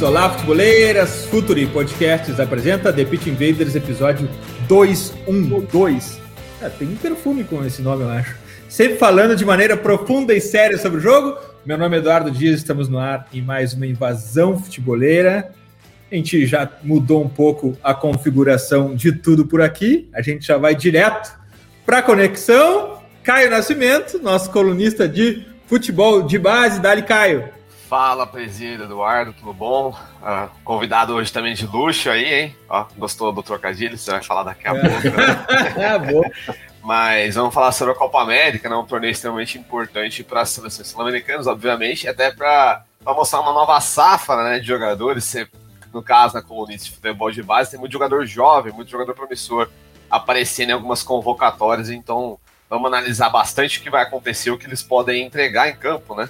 Olá, futeboleiras! Futuri Podcasts apresenta The Pitch Invaders, episódio 212. É, tem um perfume com esse nome, eu acho. Sempre falando de maneira profunda e séria sobre o jogo. Meu nome é Eduardo Dias, estamos no ar em mais uma invasão futeboleira. A gente já mudou um pouco a configuração de tudo por aqui. A gente já vai direto para a conexão. Caio Nascimento, nosso colunista de futebol de base. Dali, Caio. Fala, presídio, Eduardo, tudo bom? Uh, convidado hoje também de luxo aí, hein? Ó, gostou do trocadilho? Você vai falar daqui a é. pouco. Né? é, Mas vamos falar sobre a Copa América, né? um torneio extremamente importante para as seleções sul-americanas, obviamente, até para mostrar uma nova safra né, de jogadores. Você, no caso, na colunista de futebol de base, tem muito jogador jovem, muito jogador promissor aparecendo em algumas convocatórias, então vamos analisar bastante o que vai acontecer, o que eles podem entregar em campo, né?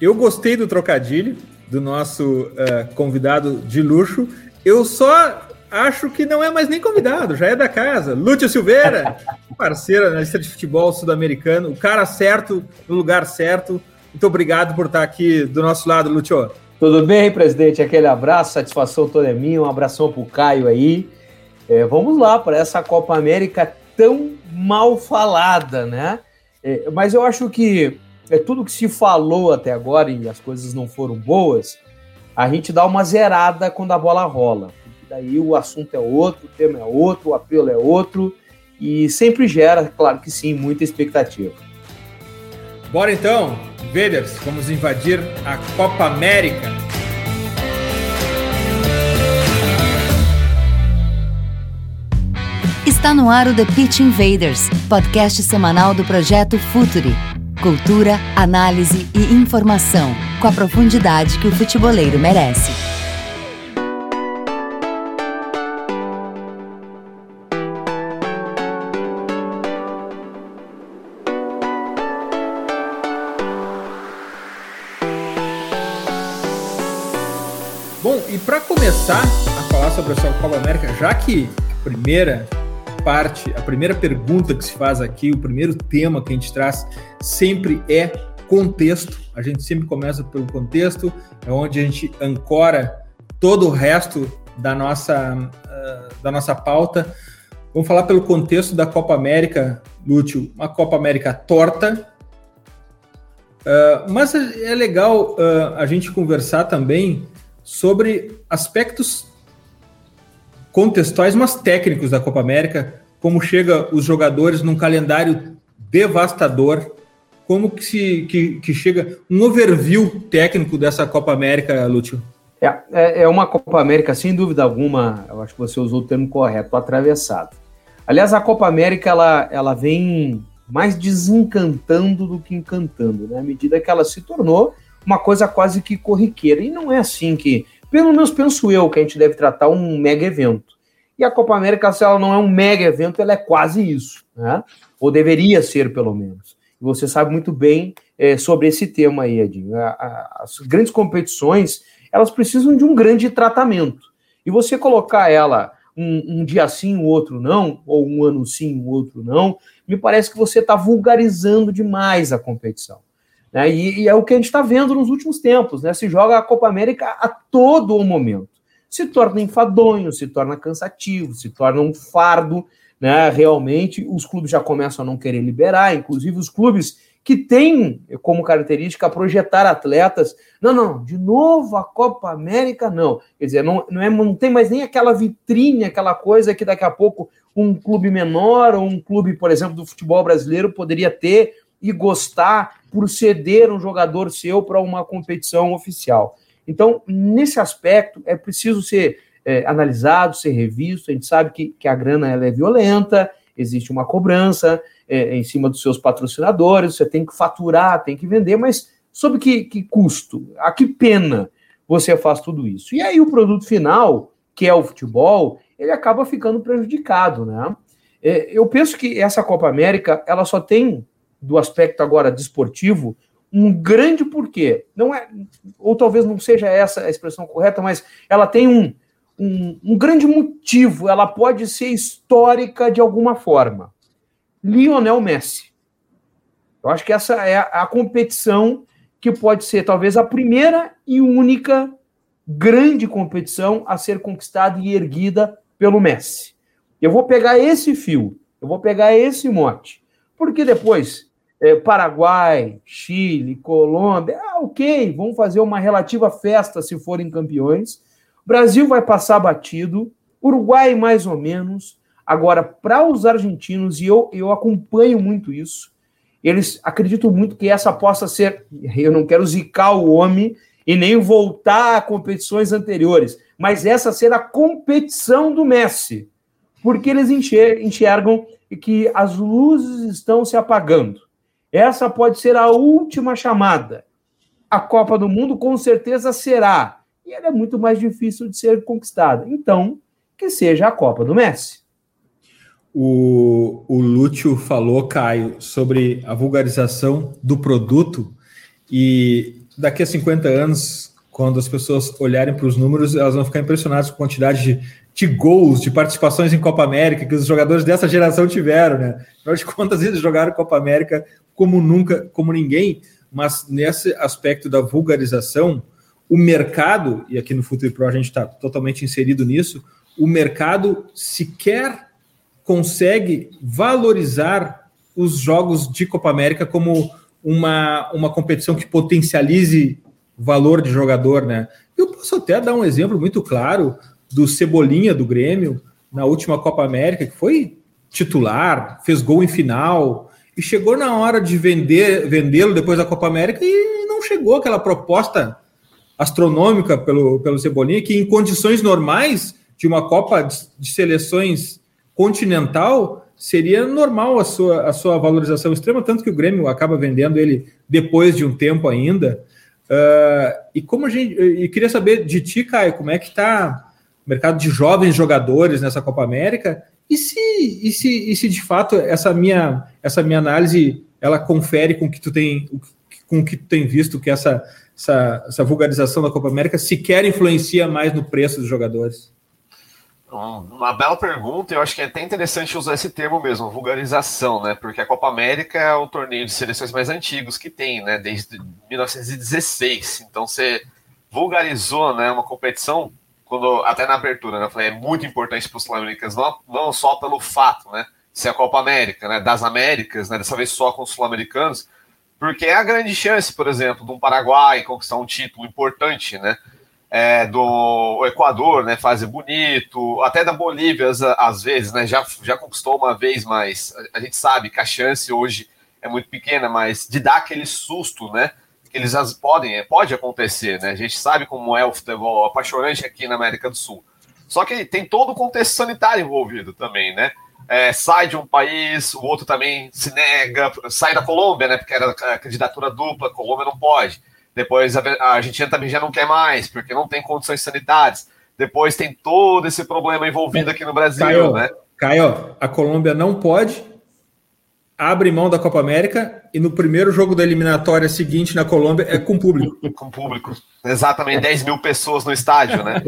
Eu gostei do trocadilho do nosso uh, convidado de luxo. Eu só acho que não é mais nem convidado, já é da casa. Lúcio Silveira, parceiro na lista de futebol sul-americano, o cara certo, no lugar certo. Muito obrigado por estar aqui do nosso lado, Lúcio. Tudo bem, presidente? Aquele abraço, satisfação toda é minha. Um abração para o Caio aí. É, vamos lá para essa Copa América tão mal falada, né? É, mas eu acho que é tudo que se falou até agora e as coisas não foram boas, a gente dá uma zerada quando a bola rola. Daí o assunto é outro, o tema é outro, o apelo é outro e sempre gera, claro que sim, muita expectativa. Bora então, Veders, vamos invadir a Copa América. Está no ar o The Pitch Invaders, podcast semanal do projeto Futuri Cultura, análise e informação, com a profundidade que o futeboleiro merece. Bom, e para começar a falar sobre a Copa América, já que a primeira parte, a primeira pergunta que se faz aqui, o primeiro tema que a gente traz sempre é contexto. A gente sempre começa pelo contexto, é onde a gente ancora todo o resto da nossa, uh, da nossa pauta. Vamos falar pelo contexto da Copa América, Lúcio, uma Copa América torta. Uh, mas é legal uh, a gente conversar também sobre aspectos contextuais, mas técnicos da Copa América, como chega os jogadores num calendário devastador, como que, se, que, que chega um overview técnico dessa Copa América, Lúcio? É, é, é uma Copa América, sem dúvida alguma, eu acho que você usou o termo correto, atravessado. Aliás, a Copa América, ela, ela vem mais desencantando do que encantando, né? À medida que ela se tornou uma coisa quase que corriqueira. E não é assim que pelo menos penso eu que a gente deve tratar um mega evento. E a Copa América, se ela não é um mega evento, ela é quase isso, né? Ou deveria ser, pelo menos. Você sabe muito bem é, sobre esse tema aí, Edinho. A, a, as grandes competições, elas precisam de um grande tratamento. E você colocar ela um, um dia sim, o outro não, ou um ano sim, o outro não, me parece que você está vulgarizando demais a competição. Né? E, e, é o que a gente está vendo nos últimos tempos. Né? Se joga a Copa América a todo o momento. Se torna enfadonho, se torna cansativo, se torna um fardo. Né? Realmente, os clubes já começam a não querer liberar, inclusive os clubes que têm como característica projetar atletas. Não, não, de novo a Copa América, não. Quer dizer, não, não, é, não tem mais nem aquela vitrine, aquela coisa que daqui a pouco um clube menor ou um clube, por exemplo, do futebol brasileiro poderia ter e gostar por ceder um jogador seu para uma competição oficial. Então, nesse aspecto, é preciso ser é, analisado, ser revisto. A gente sabe que, que a grana ela é violenta, existe uma cobrança é, em cima dos seus patrocinadores, você tem que faturar, tem que vender, mas sob que, que custo? A que pena você faz tudo isso? E aí o produto final quer o futebol, ele acaba ficando prejudicado, né? É, eu penso que essa Copa América, ela só tem, do aspecto agora desportivo, um grande porquê. Não é, ou talvez não seja essa a expressão correta, mas ela tem um, um, um grande motivo, ela pode ser histórica de alguma forma. Lionel Messi. Eu acho que essa é a, competição que pode ser talvez a primeira e única grande competição a ser conquistada e erguida pelo Messi. Eu vou pegar esse fio, eu vou pegar esse mote, porque depois é, Paraguai, Chile, Colômbia, ah, ok, vamos fazer uma relativa festa se forem campeões. Brasil vai passar batido, Uruguai mais ou menos. Agora, para os argentinos, e eu, eu acompanho muito isso, eles acreditam muito que essa possa ser. Eu não quero zicar o homem e nem voltar a competições anteriores, mas essa ser a competição do Messi, porque eles enxergam que as luzes estão se apagando. Essa pode ser a última chamada. A Copa do Mundo com certeza será, e ela é muito mais difícil de ser conquistada. Então, que seja a Copa do Messi. O, o Lúcio falou, Caio, sobre a vulgarização do produto e daqui a 50 anos, quando as pessoas olharem para os números, elas vão ficar impressionadas com a quantidade de, de gols, de participações em Copa América que os jogadores dessa geração tiveram, né? Afinal de contas, eles jogaram Copa América como nunca, como ninguém, mas nesse aspecto da vulgarização, o mercado, e aqui no Futuro Pro a gente está totalmente inserido nisso, o mercado sequer consegue valorizar os jogos de Copa América como uma, uma competição que potencialize valor de jogador, né? Eu posso até dar um exemplo muito claro do Cebolinha do Grêmio na última Copa América, que foi titular, fez gol em final, e chegou na hora de vender vendê-lo depois da Copa América e não chegou aquela proposta astronômica pelo, pelo Cebolinha, que em condições normais de uma Copa de, de Seleções continental seria normal a sua, a sua valorização extrema, tanto que o Grêmio acaba vendendo ele depois de um tempo ainda. Uh, e como a gente. E queria saber de ti, Caio, como é que está mercado de jovens jogadores nessa Copa América? E se, e se, e se de fato essa minha, essa minha análise ela confere com que tu tem com que tu tem visto que essa, essa, essa vulgarização da Copa América sequer influencia mais no preço dos jogadores? Uma bela pergunta, eu acho que é até interessante usar esse termo mesmo, vulgarização, né? Porque a Copa América é o torneio de seleções mais antigos que tem, né? Desde 1916. Então você vulgarizou, né? Uma competição, quando até na abertura, né? Eu falei, é muito importante para os sul-americanos, não, não só pelo fato, né? Ser a Copa América, né? Das Américas, né? Dessa vez só com os sul-americanos, porque é a grande chance, por exemplo, de um Paraguai conquistar um título importante, né? é, do Equador, né, fazer bonito, até da Bolívia, às, às, vezes, né, já, já conquistou uma vez, mas a, a, gente sabe que a chance hoje é muito pequena, mas de dar aquele susto, né, eles podem, é, pode acontecer, né, a gente sabe como é o futebol apaixonante aqui na América do Sul. Só que tem todo o contexto sanitário envolvido também, né, é, sai de um país, o outro também se nega, sai da Colômbia, né, porque era candidatura dupla, a Colômbia não pode depois a Argentina também já não quer mais, porque não tem condições sanitárias. Depois tem todo esse problema envolvido aqui no Brasil, Caio, né? Caio, a Colômbia não pode, abre mão da Copa América e no primeiro jogo da eliminatória seguinte na Colômbia é com público. com público. Exatamente, 10 mil pessoas no estádio, né?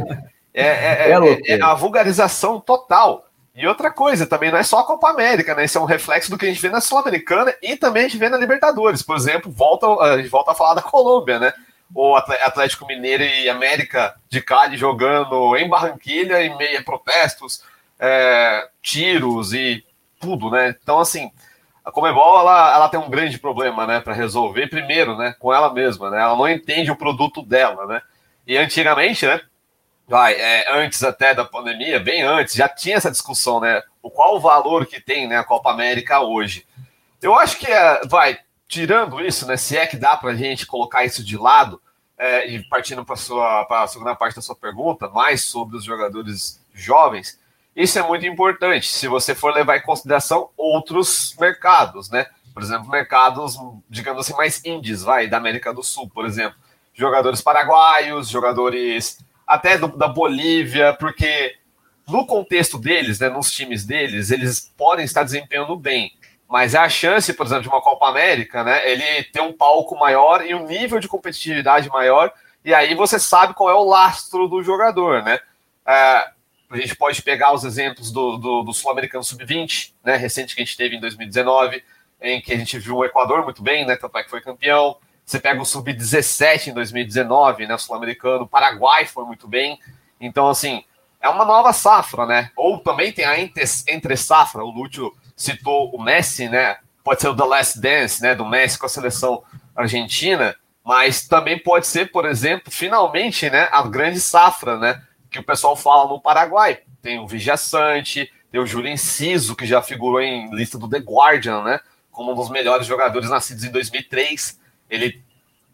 É, é, é, é, é a vulgarização total. E outra coisa, também não é só a Copa América, né? Isso é um reflexo do que a gente vê na Sul-Americana e também a gente vê na Libertadores. Por exemplo, volta, a gente volta a falar da Colômbia, né? O Atlético Mineiro e América de Cali jogando em Barranquilha em meio a protestos, é, tiros e tudo, né? Então, assim, a Comebol ela, ela tem um grande problema, né, para resolver. Primeiro, né, com ela mesma, né? Ela não entende o produto dela, né? E antigamente, né, vai, é, antes até da pandemia, bem antes, já tinha essa discussão, né? O qual o valor que tem né, a Copa América hoje. Eu acho que, é, vai, tirando isso, né? Se é que dá para a gente colocar isso de lado, é, e partindo para a segunda parte da sua pergunta, mais sobre os jogadores jovens, isso é muito importante. Se você for levar em consideração outros mercados, né? Por exemplo, mercados, digamos assim, mais indies, vai, da América do Sul, por exemplo. Jogadores paraguaios, jogadores até do, da Bolívia, porque no contexto deles, né, nos times deles, eles podem estar desempenhando bem. Mas é a chance, por exemplo, de uma Copa América, né, ele ter um palco maior e um nível de competitividade maior, e aí você sabe qual é o lastro do jogador, né? É, a gente pode pegar os exemplos do, do, do Sul-Americano Sub-20, né, recente que a gente teve em 2019, em que a gente viu o Equador muito bem, né, tanto é que foi campeão. Você pega o Sub-17 em 2019, né, Sul-Americano, Paraguai foi muito bem. Então, assim, é uma nova safra, né? Ou também tem a entre safra, o Lúcio citou o Messi, né? Pode ser o The Last Dance, né, do Messi com a seleção argentina, mas também pode ser, por exemplo, finalmente, né, a grande safra, né? Que o pessoal fala no Paraguai. Tem o Vigia Sante, tem o Júlio Enciso, que já figurou em lista do The Guardian, né? Como um dos melhores jogadores nascidos em 2003. Ele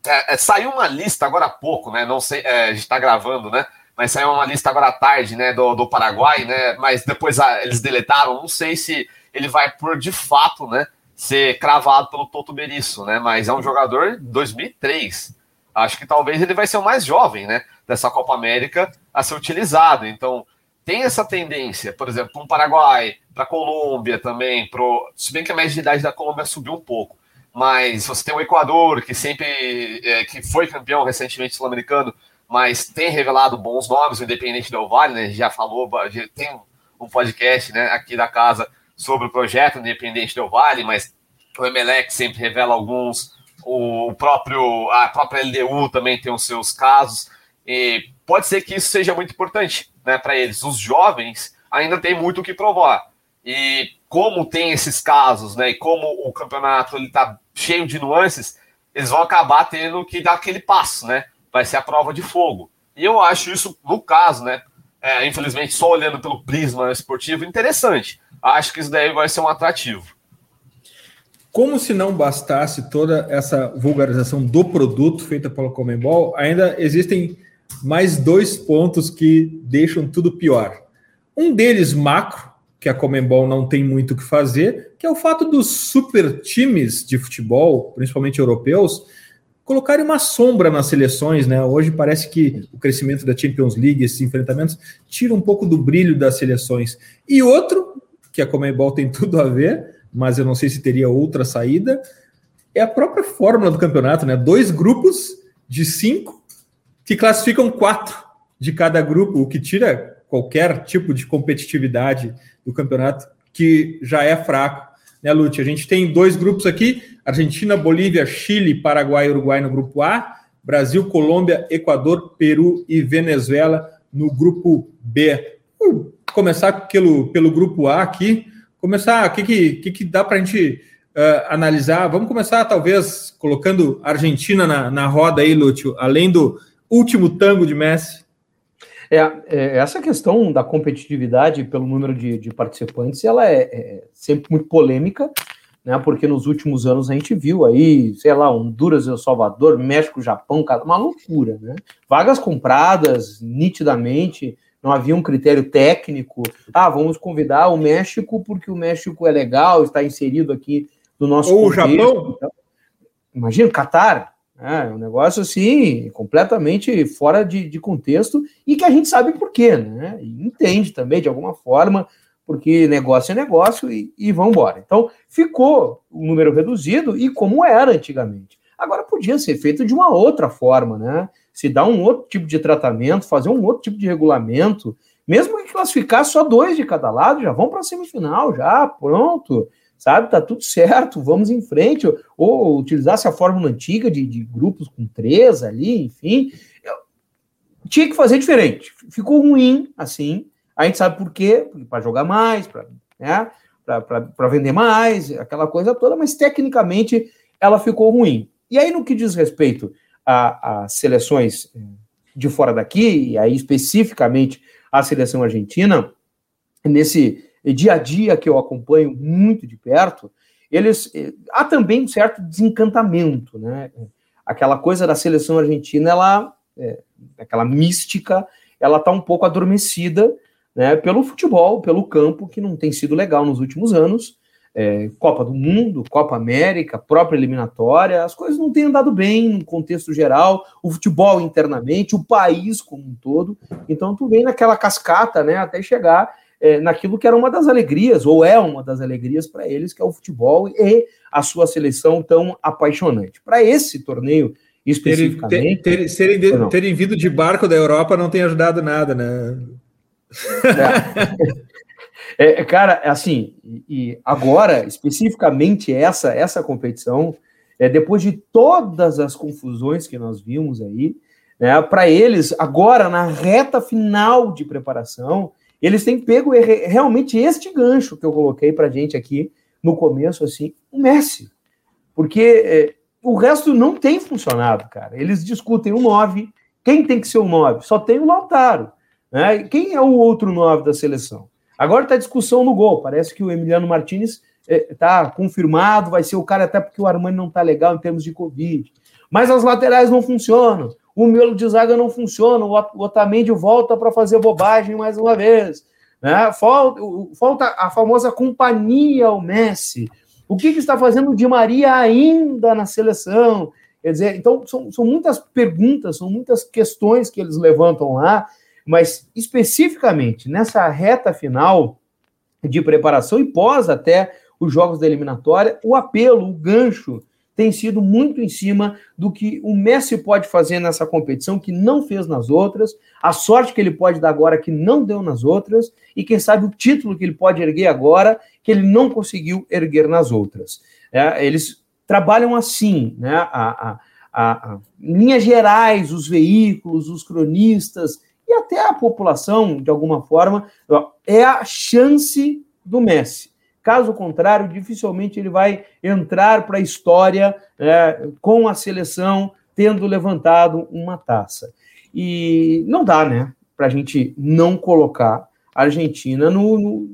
é, é, saiu uma lista agora há pouco, né? Não sei, é, a gente está gravando, né? Mas saiu uma lista agora à tarde, né? Do, do Paraguai, né? Mas depois ah, eles deletaram. Não sei se ele vai por de fato, né? Ser cravado pelo Toto Berisso, né? Mas é um jogador 2003. Acho que talvez ele vai ser o mais jovem, né? Dessa Copa América a ser utilizado. Então, tem essa tendência, por exemplo, para o Paraguai, para a Colômbia também, pro, se bem que a média de idade da Colômbia subiu um pouco, mas você tem o Equador, que sempre é, que foi campeão recentemente sul-americano, mas tem revelado bons nomes, o Independente Del Vale, né, já falou, já tem um podcast né, aqui da casa sobre o projeto Independente Del Vale, mas o Emelec sempre revela alguns, o próprio, a própria LDU também tem os seus casos, e pode ser que isso seja muito importante né, para eles. Os jovens ainda têm muito o que provar. E como tem esses casos, né, e como o campeonato está cheio de nuances, eles vão acabar tendo que dar aquele passo, né? Vai ser a prova de fogo. E eu acho isso, no caso, né? É, infelizmente, só olhando pelo prisma esportivo, interessante. Acho que isso daí vai ser um atrativo. Como se não bastasse toda essa vulgarização do produto feita pelo Comembol, ainda existem mais dois pontos que deixam tudo pior. Um deles, macro, que a Comembol não tem muito o que fazer, que é o fato dos super times de futebol, principalmente europeus, colocarem uma sombra nas seleções, né? Hoje parece que o crescimento da Champions League, esses enfrentamentos, tira um pouco do brilho das seleções. E outro, que a Comembol tem tudo a ver, mas eu não sei se teria outra saída, é a própria fórmula do campeonato, né? Dois grupos de cinco que classificam quatro de cada grupo, o que tira qualquer tipo de competitividade do campeonato, que já é fraco. Né, Lute? A gente tem dois grupos aqui: Argentina, Bolívia, Chile, Paraguai e Uruguai no grupo A, Brasil, Colômbia, Equador, Peru e Venezuela no grupo B. Vou começar pelo, pelo grupo A aqui. Começar, o que, que, que dá para a gente uh, analisar? Vamos começar, talvez, colocando a Argentina na, na roda aí, Lúcio, além do último tango de Messi? É, é, essa questão da competitividade pelo número de, de participantes, ela é, é, sempre muito polêmica, né? Porque nos últimos anos a gente viu aí, sei lá, Honduras, El Salvador, México, Japão, cara, uma loucura, né? Vagas compradas nitidamente, não havia um critério técnico. Ah, vamos convidar o México porque o México é legal, está inserido aqui no nosso Ou contexto. o Japão? Então, imagina, Catar, é um negócio assim, completamente fora de, de contexto e que a gente sabe por quê, né? E entende também de alguma forma, porque negócio é negócio e, e vão embora. Então, ficou um número reduzido e como era antigamente. Agora podia ser feito de uma outra forma, né? Se dar um outro tipo de tratamento, fazer um outro tipo de regulamento, mesmo que classificar só dois de cada lado, já vão para a semifinal, já, pronto sabe? Tá tudo certo, vamos em frente. Ou, ou utilizasse a fórmula antiga de, de, grupos com três ali, enfim. Eu, tinha que fazer diferente. Ficou ruim assim. A gente sabe por quê, para jogar mais, para né? vender mais, aquela coisa toda, mas tecnicamente ela ficou ruim. E aí, no que diz respeito às seleções eh, de fora daqui, e aí especificamente a seleção argentina, nesse dia a dia que eu acompanho muito de perto, eles eh, há também um certo desencantamento, né? Aquela coisa da seleção argentina, ela é, aquela mística, ela está um pouco adormecida, né? Pelo futebol, pelo campo que não tem sido legal nos últimos anos. é, Copa do Mundo, Copa América, própria eliminatória, as coisas não têm andado bem no contexto geral, o futebol internamente, o país como um todo. Então tu vem naquela cascata, né, até chegar é, naquilo que era uma das alegrias, ou é uma das alegrias para eles, que é o futebol e a sua seleção tão apaixonante. Para esse torneio especificamente. Ter, ter, terem, terem vindo de barco da Europa não tem ajudado nada, né? É. É, cara, assim, e agora, especificamente essa, essa competição, é, depois de todas as confusões que nós vimos aí, né, para eles, agora, na reta final de preparação, eles têm pego realmente este gancho que eu coloquei para gente aqui no começo, assim, o Messi. Porque é, o resto não tem funcionado, cara. Eles discutem o 9, quem tem que ser o 9? Só tem o Lautaro. Né? Quem é o outro 9 da seleção? Agora está discussão no gol. Parece que o Emiliano Martinez está é, confirmado, vai ser o cara até porque o Armani não está legal em termos de Covid. Mas as laterais não funcionam. O miolo de zaga não funciona. O Otamendi volta para fazer bobagem mais uma vez. Né? Falta, falta a famosa companhia ao Messi. O que, que, está fazendo o Di Maria ainda na seleção? Quer dizer, então são, são muitas perguntas, são muitas questões que eles levantam lá mas especificamente nessa reta final de preparação e pós até os jogos da eliminatória, o apelo, o gancho tem sido muito em cima do que o Messi pode fazer nessa competição que não fez nas outras, a sorte que ele pode dar agora que não deu nas outras, e quem sabe o título que ele pode erguer agora que ele não conseguiu erguer nas outras. É, eles trabalham assim, né? A, a, a, a, em linhas gerais, os veículos, os cronistas, e até a população, de alguma forma, é a chance do Messi. Caso contrário, dificilmente ele vai entrar para a história é, com a seleção tendo levantado uma taça. E não dá, né, para a gente não colocar a Argentina no, no,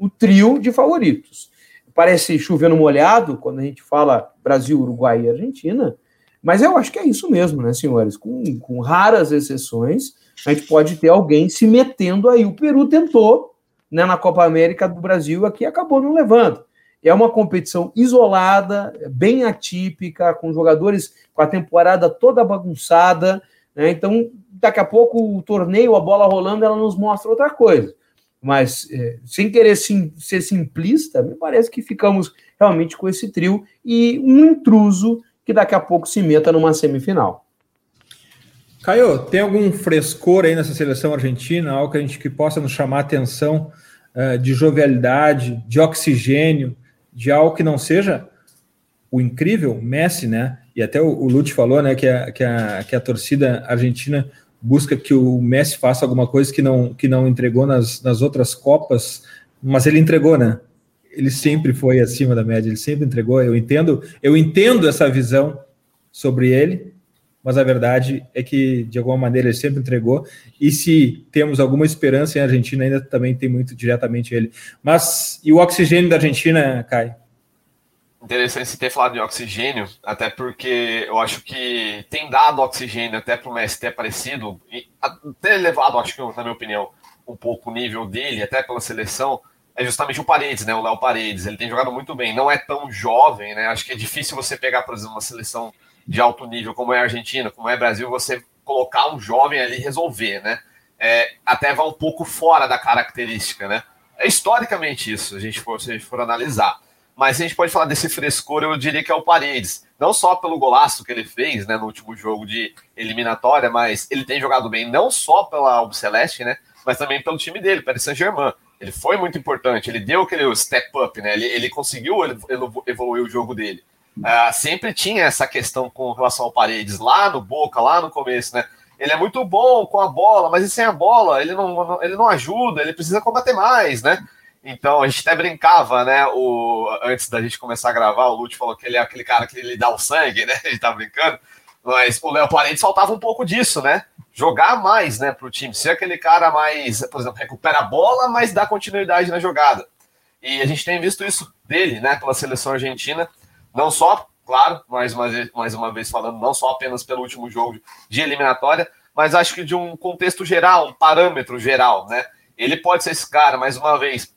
no trio de favoritos. Parece chovendo molhado quando a gente fala Brasil, Uruguai e Argentina, mas eu acho que é isso mesmo, né, senhores? Com, com raras exceções, a gente pode ter alguém se metendo aí. O Peru tentou né, na Copa América do Brasil aqui acabou não levando. É uma competição isolada, bem atípica, com jogadores com a temporada toda bagunçada. Né? Então, daqui a pouco o torneio, a bola rolando, ela nos mostra outra coisa. Mas, é, sem querer sim, ser simplista, me parece que ficamos realmente com esse trio e um intruso que daqui a pouco se meta numa semifinal. Caio, tem algum frescor aí nessa seleção argentina, algo que a gente que possa nos chamar a atenção de jovialidade, de oxigênio, de algo que não seja o incrível Messi, né? E até o, o Lute falou, né, que a, que, a, que a torcida argentina busca que o Messi faça alguma coisa que não, que não entregou nas, nas outras Copas, mas ele entregou, né? Ele sempre foi acima da média, ele sempre entregou. Eu entendo, eu entendo essa visão sobre ele, mas a verdade é que, de alguma maneira, ele sempre entregou. E se temos alguma esperança em Argentina, ainda também tem muito diretamente ele. Mas e o oxigênio da Argentina, Kai? Interessante você ter falado de oxigênio, até porque eu acho que tem dado oxigênio até para o Messi ter aparecido, e até elevado, acho que, na minha opinião, um pouco o nível dele, até pela seleção, é justamente o Paredes, né? O Léo Paredes. Ele tem jogado muito bem, não é tão jovem, né? Acho que é difícil você pegar, por exemplo, uma seleção de alto nível, como é a Argentina, como é o Brasil, você colocar um jovem ali e resolver, né? É, até vai um pouco fora da característica, né? É historicamente isso, a gente for, se a gente for analisar. Mas a gente pode falar desse frescor, eu diria que é o Paredes. Não só pelo golaço que ele fez né, no último jogo de eliminatória, mas ele tem jogado bem não só pela Albo Celeste, né? Mas também pelo time dele, Paris Saint-Germain. Ele foi muito importante, ele deu aquele step up, né? Ele, ele conseguiu evoluir o jogo dele. Uh, sempre tinha essa questão com relação ao Paredes, lá no Boca, lá no começo, né? Ele é muito bom com a bola, mas e sem a bola? Ele não, ele não ajuda, ele precisa combater mais, né? Então a gente até brincava, né? O, antes da gente começar a gravar, o Lute falou que ele é aquele cara que ele dá o sangue, né? A gente tá brincando. Mas o Léo Paredes faltava um pouco disso, né? Jogar mais, né, pro time. Ser aquele cara mais, por exemplo, recupera a bola, mas dá continuidade na jogada. E a gente tem visto isso dele, né, pela seleção argentina. Não só, claro, mais uma, vez, mais uma vez falando, não só apenas pelo último jogo de eliminatória, mas acho que de um contexto geral, um parâmetro geral, né? Ele pode ser esse cara, mais uma vez,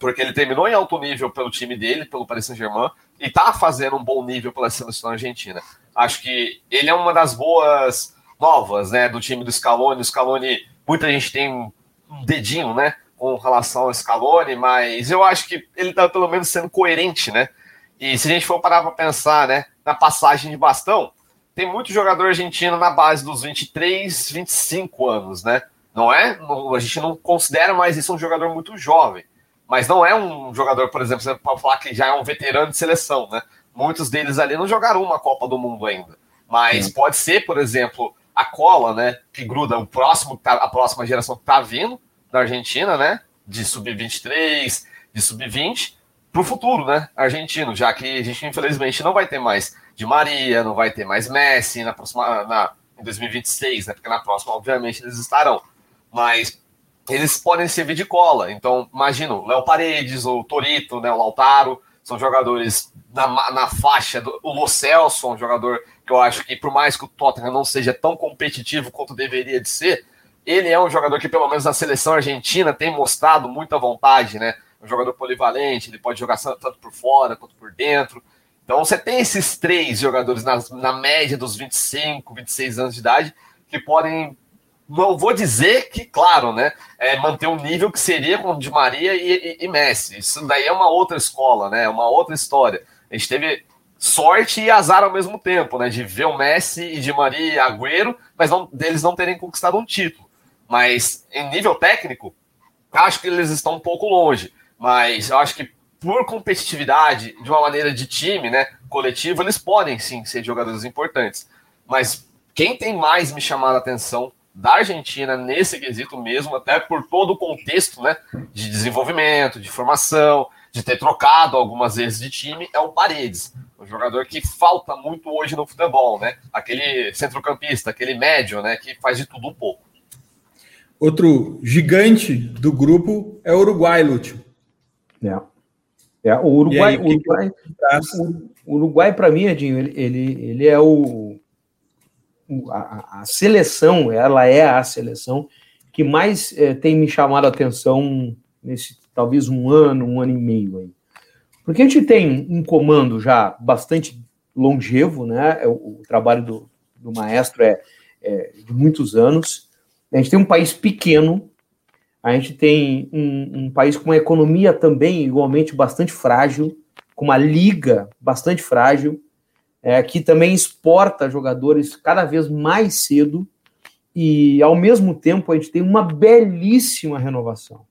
porque ele terminou em alto nível pelo time dele, pelo Paris Saint-Germain, e tá fazendo um bom nível pela seleção argentina. Acho que ele é uma das boas novas, né, do time do Scaloni. O Scaloni, muita gente tem um dedinho, né, com relação ao Scaloni, mas eu acho que ele tá pelo menos sendo coerente, né? E se a gente for parar para pensar, né, na passagem de bastão, tem muito jogador argentino na base dos 23, 25 anos, né? Não é? A gente não considera mais isso um jogador muito jovem. Mas não é um jogador, por exemplo, pode falar que já é um veterano de seleção, né? Muitos deles ali não jogaram uma Copa do Mundo ainda. Mas pode ser, por exemplo, a cola, né? Que gruda o próximo, tá, a próxima geração que tá vindo da Argentina, né? De sub-23, de sub-20, para o futuro, né? Argentino, já que a gente infelizmente não vai ter mais de Maria, não vai ter mais Messi na próxima, na, em 2026, né? Porque na próxima, obviamente, eles estarão mas eles podem servir de cola. Então, imagino, Léo Paredes, o Torito, né, o Lautaro, são jogadores na, na faixa do o Lo Celso, um jogador que eu acho que, por mais que o Tottenham não seja tão competitivo quanto deveria de ser, ele é um jogador que, pelo menos na seleção argentina, tem mostrado muita vontade, né? Um jogador polivalente, ele pode jogar tanto por fora quanto por dentro. Então, você tem esses três jogadores na, na média dos 25, 26 anos de idade que podem não vou dizer que, claro, né, é manter um nível que seria com Di Maria e, e, e, Messi. Isso daí é uma outra escola, né? É uma outra história. A gente teve sorte e azar ao mesmo tempo, né? De ver o Messi e Di Maria e Agüero, mas não, deles não terem conquistado um título. Mas em nível técnico, acho que eles estão um pouco longe. Mas eu acho que por competitividade, de uma maneira de time, né, coletivo, eles podem sim ser jogadores importantes. Mas quem tem mais me chamado a atenção da Argentina nesse quesito mesmo, até por todo o contexto né, de desenvolvimento, de formação, de ter trocado algumas vezes de time, é o Paredes. Um jogador que falta muito hoje no futebol, né? Aquele centrocampista, aquele médio, né? Que faz de tudo um pouco. Outro gigante do grupo é o Uruguai, Lúcio. É. é o Uruguai, aí, o Uruguai, o Uruguai para mim, Edinho, ele, ele, ele é o, a, a, seleção, ela é a seleção que mais é, tem me chamado a atenção nesse talvez um ano, um ano e meio aí. Porque a gente tem um comando já bastante longevo, né? É o, o trabalho do, do maestro é, é, de muitos anos. A gente tem um país pequeno, a gente tem um, um país com uma economia também igualmente bastante frágil, com uma liga bastante frágil, é, que também exporta jogadores cada vez mais cedo e, ao mesmo tempo, a gente tem uma belíssima renovação.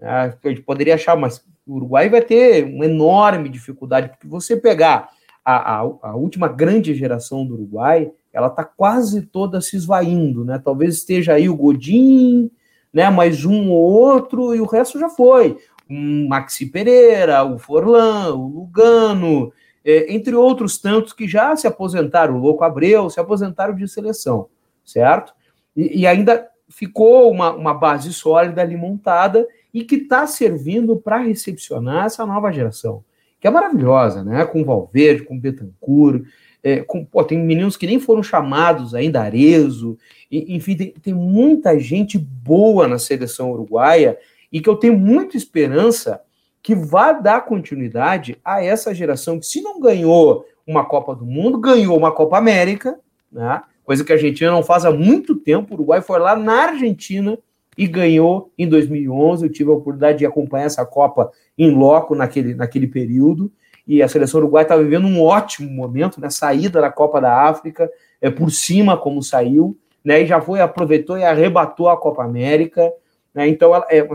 É, a gente poderia achar, mas o Uruguai vai ter uma enorme dificuldade, porque você pegar a, a, a última grande geração do Uruguai, ela está quase toda se esvaindo, né? Talvez esteja aí o Godin, né? Mais um ou outro, e o resto já foi. O Maxi Pereira, o Forlan, o Lugano, é, entre outros tantos que já se aposentaram, o Louco Abreu, se aposentaram de seleção, certo? E, e ainda ficou uma, uma base sólida ali montada e que está servindo para recepcionar essa nova geração, que é maravilhosa, né? Com Valverde, com Betancourt, é, com, pô, tem meninos que nem foram chamados ainda, Arezo, e, enfim, tem, tem muita gente boa na seleção uruguaia e que eu tenho muita esperança que vá dar continuidade a essa geração que, se não ganhou uma Copa do Mundo, ganhou uma Copa América, né? coisa que a Argentina não faz há muito tempo. O Uruguai foi lá na Argentina e ganhou em 2011. Eu tive a oportunidade de acompanhar essa Copa em loco naquele, naquele período. E a seleção uruguaia está vivendo um ótimo momento, né? Saída da Copa da África, é por cima como saiu, né? E já foi, aproveitou e arrebatou a Copa América. Né? Então, ela, é,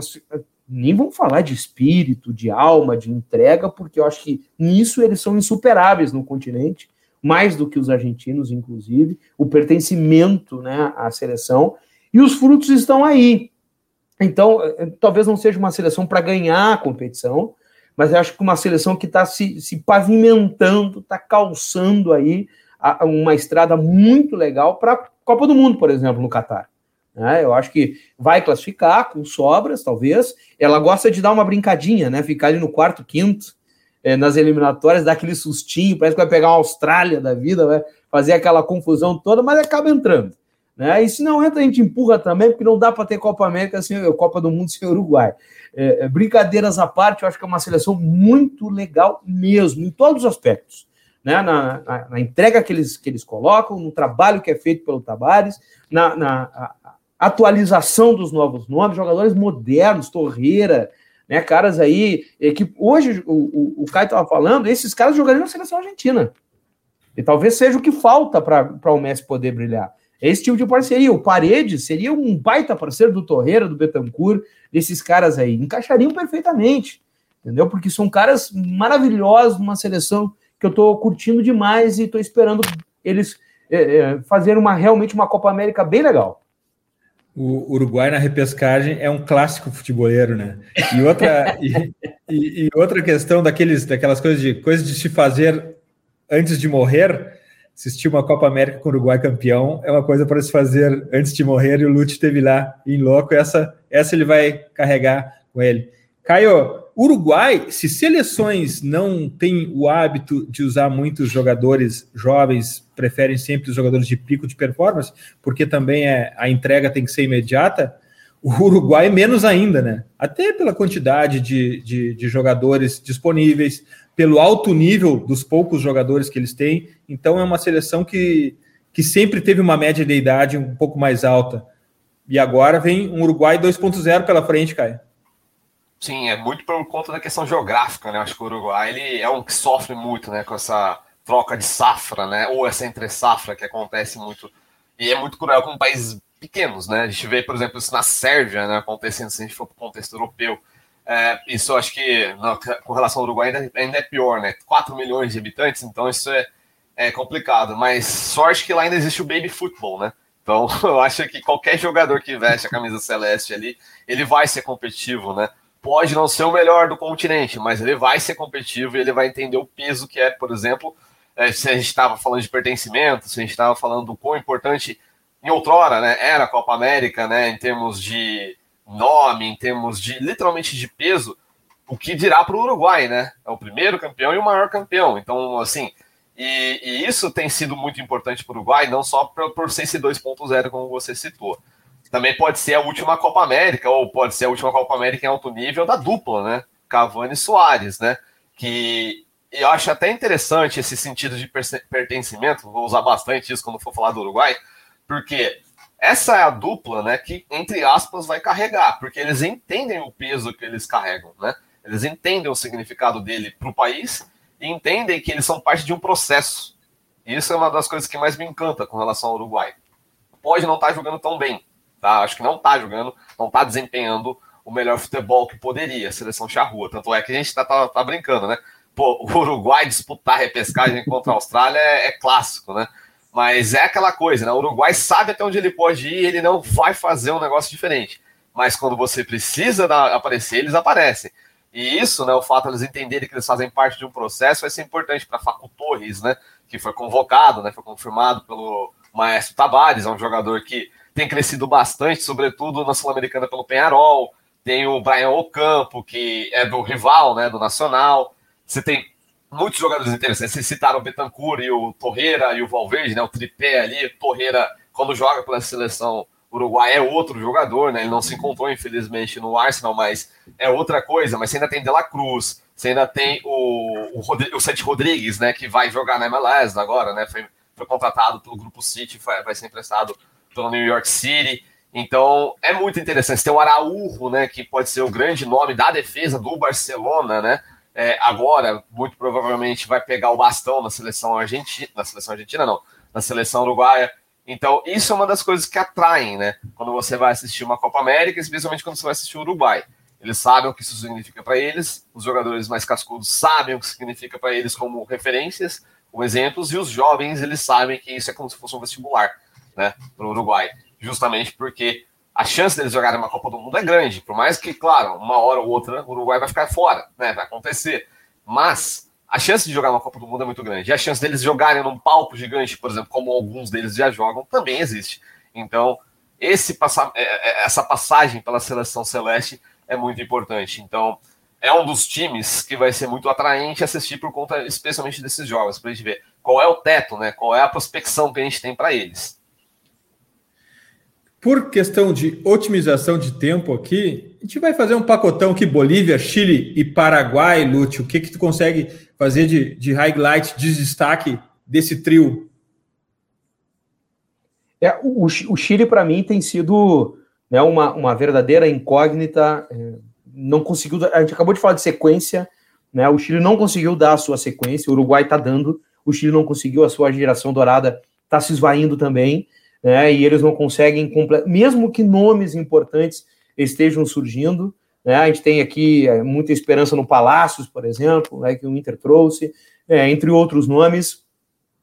nem vamos falar de espírito, de alma, de entrega, porque eu acho que nisso eles são insuperáveis no continente, mais do que os argentinos, inclusive, o pertencimento né, à seleção, e os frutos estão aí. Então, eh, talvez não seja uma seleção para ganhar a competição, mas eu acho que uma seleção que está se, se pavimentando, está calçando aí uma estrada muito legal para a Copa do Mundo, por exemplo, no Catar. Né? Eu acho que vai classificar com sobras, talvez. Ela gosta de dar uma brincadinha, né? Ficar ali no quarto, quinto, é, nas eliminatórias, dar aquele sustinho, parece que vai pegar uma Austrália da vida, vai fazer aquela confusão toda, mas acaba entrando. Né? E se não entra, a gente empurra também, porque não dá para ter Copa América sem Copa do Mundo sem Uruguai. É, é, brincadeiras à parte, eu acho que é uma seleção muito legal mesmo, em todos os aspectos. Né? Na, na, na entrega que eles, que eles colocam, no trabalho que é feito pelo Tabares, na, na atualização dos novos nomes, jogadores modernos, Torreira, né? Caras aí, que hoje o, o, o Caio estava falando, esses caras jogariam na seleção argentina. E talvez seja o que falta para o Messi poder brilhar. Esse tipo de parceria. O Paredes seria um baita parceiro do Torreira, do Betancourt, desses caras aí. Encaixariam perfeitamente, entendeu? Porque são caras maravilhosos numa seleção que eu estou curtindo demais e estou esperando eles é, é, fazerem uma, realmente uma Copa América bem legal. O Uruguai na repescagem é um clássico futeboleiro, né? E outra, e, e, e outra questão daqueles, daquelas coisas de coisas de se fazer antes de morrer assistir uma Copa América com o Uruguai campeão é uma coisa para se fazer antes de morrer, e o Lute teve lá em loco, essa, essa ele vai carregar com ele. Caio, Uruguai, se seleções não têm o hábito de usar muitos jogadores jovens, preferem sempre os jogadores de pico de performance, porque também é, a entrega tem que ser imediata, o Uruguai menos ainda, né? Até pela quantidade de, de, de jogadores disponíveis, pelo alto nível dos poucos jogadores que eles têm. Então é uma seleção que, que sempre teve uma média de idade um pouco mais alta. E agora vem um Uruguai 2.0 pela frente, Caio. Sim, é muito por conta da questão geográfica, né? Acho que o Uruguai ele é um que sofre muito, né, com essa troca de safra, né? Ou essa entre safra que acontece muito. E é muito cruel com países pequenos, né? A gente vê, por exemplo, isso na Sérvia, né, acontecendo se a gente for para o contexto europeu. É, isso acho que não, com relação ao Uruguai ainda, ainda, é pior, né? 4 milhões de habitantes, então isso é, é complicado. Mas sorte que lá ainda existe o baby football, né? Então eu acho que qualquer jogador que veste a camisa celeste ali, ele vai ser competitivo, né? Pode não ser o melhor do continente, mas ele vai ser competitivo e ele vai entender o peso que é, por exemplo, é, se a gente estava falando de pertencimento, se a gente estava falando do quão importante em outrora, né, era a Copa América, né, em termos de nome, em termos de literalmente de peso, o que dirá para o Uruguai, né? É o primeiro campeão e o maior campeão. Então, assim, e, e isso tem sido muito importante para o Uruguai, não só por, por ser esse 2.0, como você citou. Também pode ser a última Copa América, ou pode ser a última Copa América em alto nível da dupla, né? Cavani e Soares, né? Que eu acho até interessante esse sentido de pertencimento, vou usar bastante isso quando for falar do Uruguai, porque essa é a dupla, né, que, entre aspas, vai carregar, porque eles entendem o peso que eles carregam, né? Eles entendem o significado dele para o país e entendem que eles são parte de um processo. E isso é uma das coisas que mais me encanta com relação ao Uruguai. Pode não estar tá jogando tão bem, tá? Acho que não está jogando, não está desempenhando o melhor futebol que poderia, a seleção charrua. Tanto é que a gente está tá, tá brincando, né? Pô, o Uruguai disputar repescagem contra a Austrália é, é clássico, né? Mas é aquela coisa, né? O Uruguai sabe até onde ele pode ir, ele não vai fazer um negócio diferente. Mas quando você precisa da, aparecer, eles aparecem. E isso, né, o fato de eles entenderem que eles fazem parte de um processo vai ser importante para Facu Torres, né, que foi convocado, né, foi confirmado pelo Maestro Tabares, é um jogador que tem crescido bastante, sobretudo na Sul-Americana pelo Penharol. Tem o Brian Ocampo, que é do rival, né, do Nacional. Você tem muitos jogadores interessantes. Vocês citaram o Betancourt e o Torreira e o Valverde, né? O tripé ali. Torreira, quando joga pela seleção uruguai, é outro jogador, né? Ele não se encontrou, infelizmente, no Arsenal, mas é outra coisa. Mas você ainda tem De La Cruz, você ainda tem o, o, o Sete Rodrigues, né? Que vai jogar na MLS agora, né? Foi, foi contratado pelo Grupo City, vai, vai ser emprestado pelo New York City. Então é muito interessante. Você tem o Araújo, né? Que pode ser o grande nome da defesa do Barcelona, né? É, agora, muito provavelmente, vai pegar o bastão na seleção argentina, na seleção argentina não, na seleção uruguaia. Então, isso é uma das coisas que atraem, né? Quando você vai assistir uma Copa América, especialmente quando você vai assistir o Uruguai. Eles sabem o que isso significa para eles, os jogadores mais cascudos sabem o que significa para eles como referências, como exemplos, e os jovens, eles sabem que isso é como se fosse um vestibular, né, para o Uruguai. Justamente porque a chance deles jogarem uma Copa do Mundo é grande. Por mais que, claro, uma hora ou outra o Uruguai vai ficar fora, né? Vai acontecer. Mas a chance de jogar uma Copa do Mundo é muito grande. E a chance deles jogarem num palco gigante, por exemplo, como alguns deles já jogam, também existe. Então, esse passa é, é, essa passagem pela seleção celeste é muito importante. Então, é um dos times que vai ser muito atraente assistir por conta, especialmente desses jogos, para a gente ver qual é o teto, né? Qual é a prospecção que a gente tem para eles. Por questão de otimização de tempo aqui, a gente vai fazer um pacotão aqui, Bolívia, Chile e Paraguai, Lúcio. O que, que tu consegue fazer de, de highlight, de destaque desse trio? É, o, o Chile, para mim, tem sido né, uma, uma verdadeira incógnita. É, não conseguiu. A gente acabou de falar de sequência, né? O Chile não conseguiu dar a sua sequência, o Uruguai está dando, o Chile não conseguiu, a sua geração dourada está se esvaindo também, né? E eles não conseguem, mesmo que nomes importantes estejam surgindo. Né? A gente tem aqui é, muita esperança no Palácios, por exemplo, né, que o Inter trouxe, é, entre outros nomes,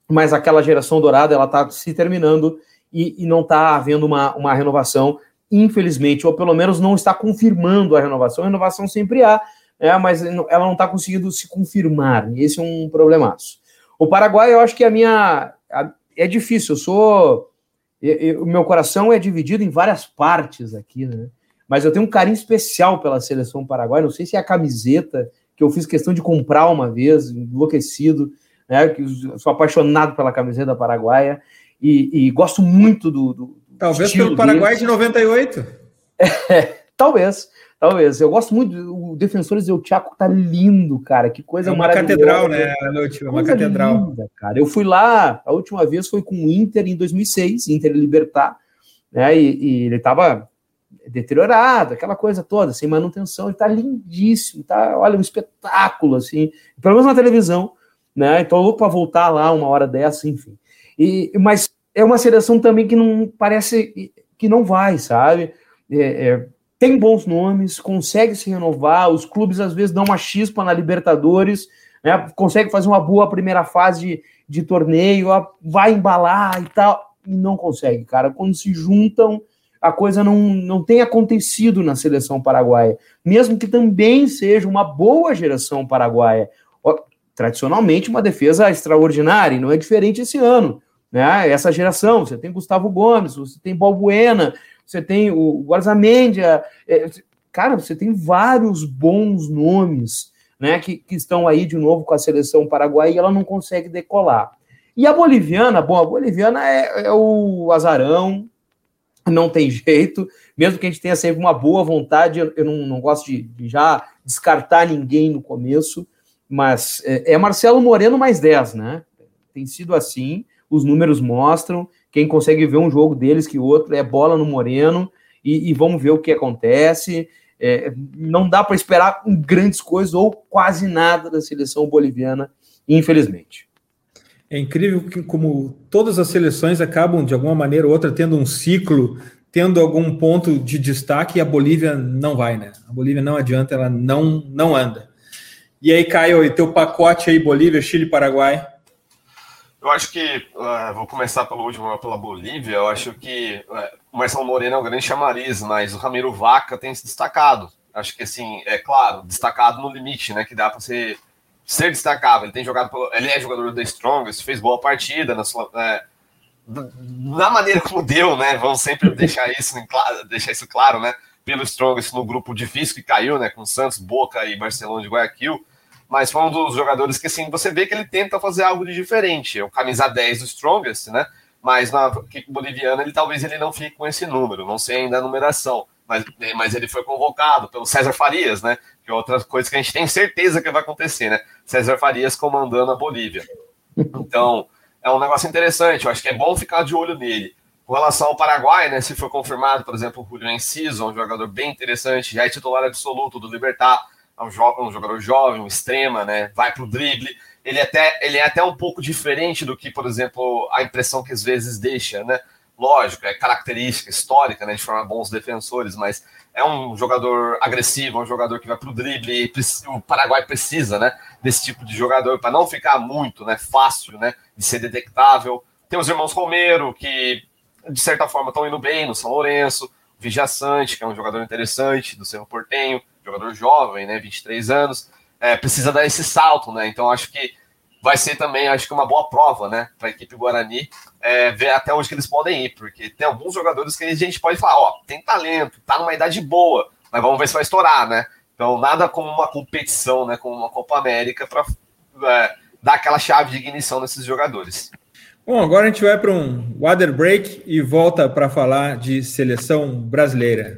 mas aquela geração dourada ela está se terminando e, e não está havendo uma, uma renovação infelizmente, ou pelo menos não está confirmando a renovação. A renovação sempre há, é, mas ela não está conseguindo se confirmar. E esse é um problemaço. O Paraguai, eu acho que a minha. A, é difícil, eu sou. O meu coração é dividido em várias partes aqui, né? Mas eu tenho um carinho especial pela seleção paraguaia. Não sei se é a camiseta que eu fiz questão de comprar uma vez, enlouquecido, né? Que sou apaixonado pela camiseta paraguaia e, e gosto muito do, do Talvez pelo Paraguai deles. de 98. É, talvez, talvez. Eu gosto muito. O Defensores do Chaco tá lindo, cara. Que coisa é uma catedral, né? É uma catedral. Linda, cara. Eu fui lá, a última vez foi com o Inter em 2006, Inter Libertar, né? E, e ele tava deteriorado, aquela coisa toda, sem manutenção. Ele tá lindíssimo, tá? Olha, um espetáculo, assim. Pelo menos na televisão, né? Então, louco para voltar lá uma hora dessa, enfim. E, mas é uma seleção também que não parece que não vai, sabe? É, é, tem bons nomes, consegue se renovar, os clubes às vezes dão uma chispa na Libertadores, né? consegue fazer uma boa primeira fase de, de torneio, vai embalar e tal, e não consegue, cara. Quando se juntam, a coisa não, não tem acontecido na seleção paraguaia, mesmo que também seja uma boa geração paraguaia. Tradicionalmente, uma defesa extraordinária, e não é diferente esse ano né? Essa geração, você tem Gustavo Gomes, você tem Balbuena, você tem o Guarzamendia, é, cara, você tem vários bons nomes, né, que, que estão aí de novo com a seleção paraguaia e ela não consegue decolar. E a boliviana, bom, a boliviana é, é o azarão, não tem jeito, mesmo que a gente tenha sempre uma boa vontade, eu não, não gosto de, de, já descartar ninguém no começo, mas é, é Marcelo Moreno mais 10, né? Tem sido assim, os números mostram. Quem consegue ver um jogo deles que outro é bola no Moreno e, e vamos ver o que acontece. É, não dá para esperar grandes coisas ou quase nada da seleção boliviana, infelizmente. É incrível que, como todas as seleções acabam, de alguma maneira ou outra, tendo um ciclo, tendo algum ponto de destaque, e a Bolívia não vai, né? A Bolívia não adianta, ela não, não anda. E aí, Caio, e teu pacote aí, Bolívia, Chile, Paraguai? Eu acho que, uh, vou começar pelo último, pela Bolívia, eu acho que uh, o Marcelo Moreno é um grande chamariz, mas o Ramiro Vaca tem se destacado. Acho que, assim, é claro, destacado no limite, né, que dá para ser, ser destacável. Ele tem jogado, pelo, ele é jogador da Strongest, fez boa partida na sua... É, na maneira como deu, né, vamos sempre deixar isso, deixar isso claro, né, pelo Strongest no grupo difícil que caiu, né, com Santos, Boca e Barcelona de Guayaquil, mas foi um dos jogadores que, assim, você vê que ele tenta fazer algo de diferente. É o camisa 10 do Strongest, né? Mas na equipe boliviana, ele talvez ele não fique com esse número, não sei ainda a numeração. Mas, mas ele foi convocado pelo César Farias, né? Que é outra coisa que a gente tem certeza que vai acontecer, né? César Farias comandando a Bolívia. Então, é um negócio interessante. Eu acho que é bom ficar de olho nele. Com relação ao Paraguai, né? Se for confirmado, por exemplo, o Julio Enciso, um jogador bem interessante, já é titular absoluto do Libertar é um, um jogador jovem, um extrema, né? Vai pro drible. Ele, até, ele é até um pouco diferente do que, por exemplo, a impressão que às vezes deixa, né? Lógico, é característica histórica, né? De formar bons defensores, mas é um jogador agressivo, é um jogador que vai pro drible. o Paraguai precisa, né? Desse tipo de jogador para não ficar muito, né? Fácil, né? De ser detectável. Tem os irmãos Romero, que de certa forma estão indo bem no São Lourenço. Vigia Sante, que é um jogador interessante do Cerro Portenho jogador jovem, né, 23 anos, é, precisa dar esse salto, né? Então acho que vai ser também, acho que uma boa prova, né, para a equipe Guarani é, ver até onde que eles podem ir, porque tem alguns jogadores que a gente pode falar, ó, tem talento, tá numa idade boa, mas vamos ver se vai estourar, né? Então nada como uma competição, né, como uma Copa América para é, dar aquela chave de ignição nesses jogadores. Bom, agora a gente vai para um water break e volta para falar de seleção brasileira.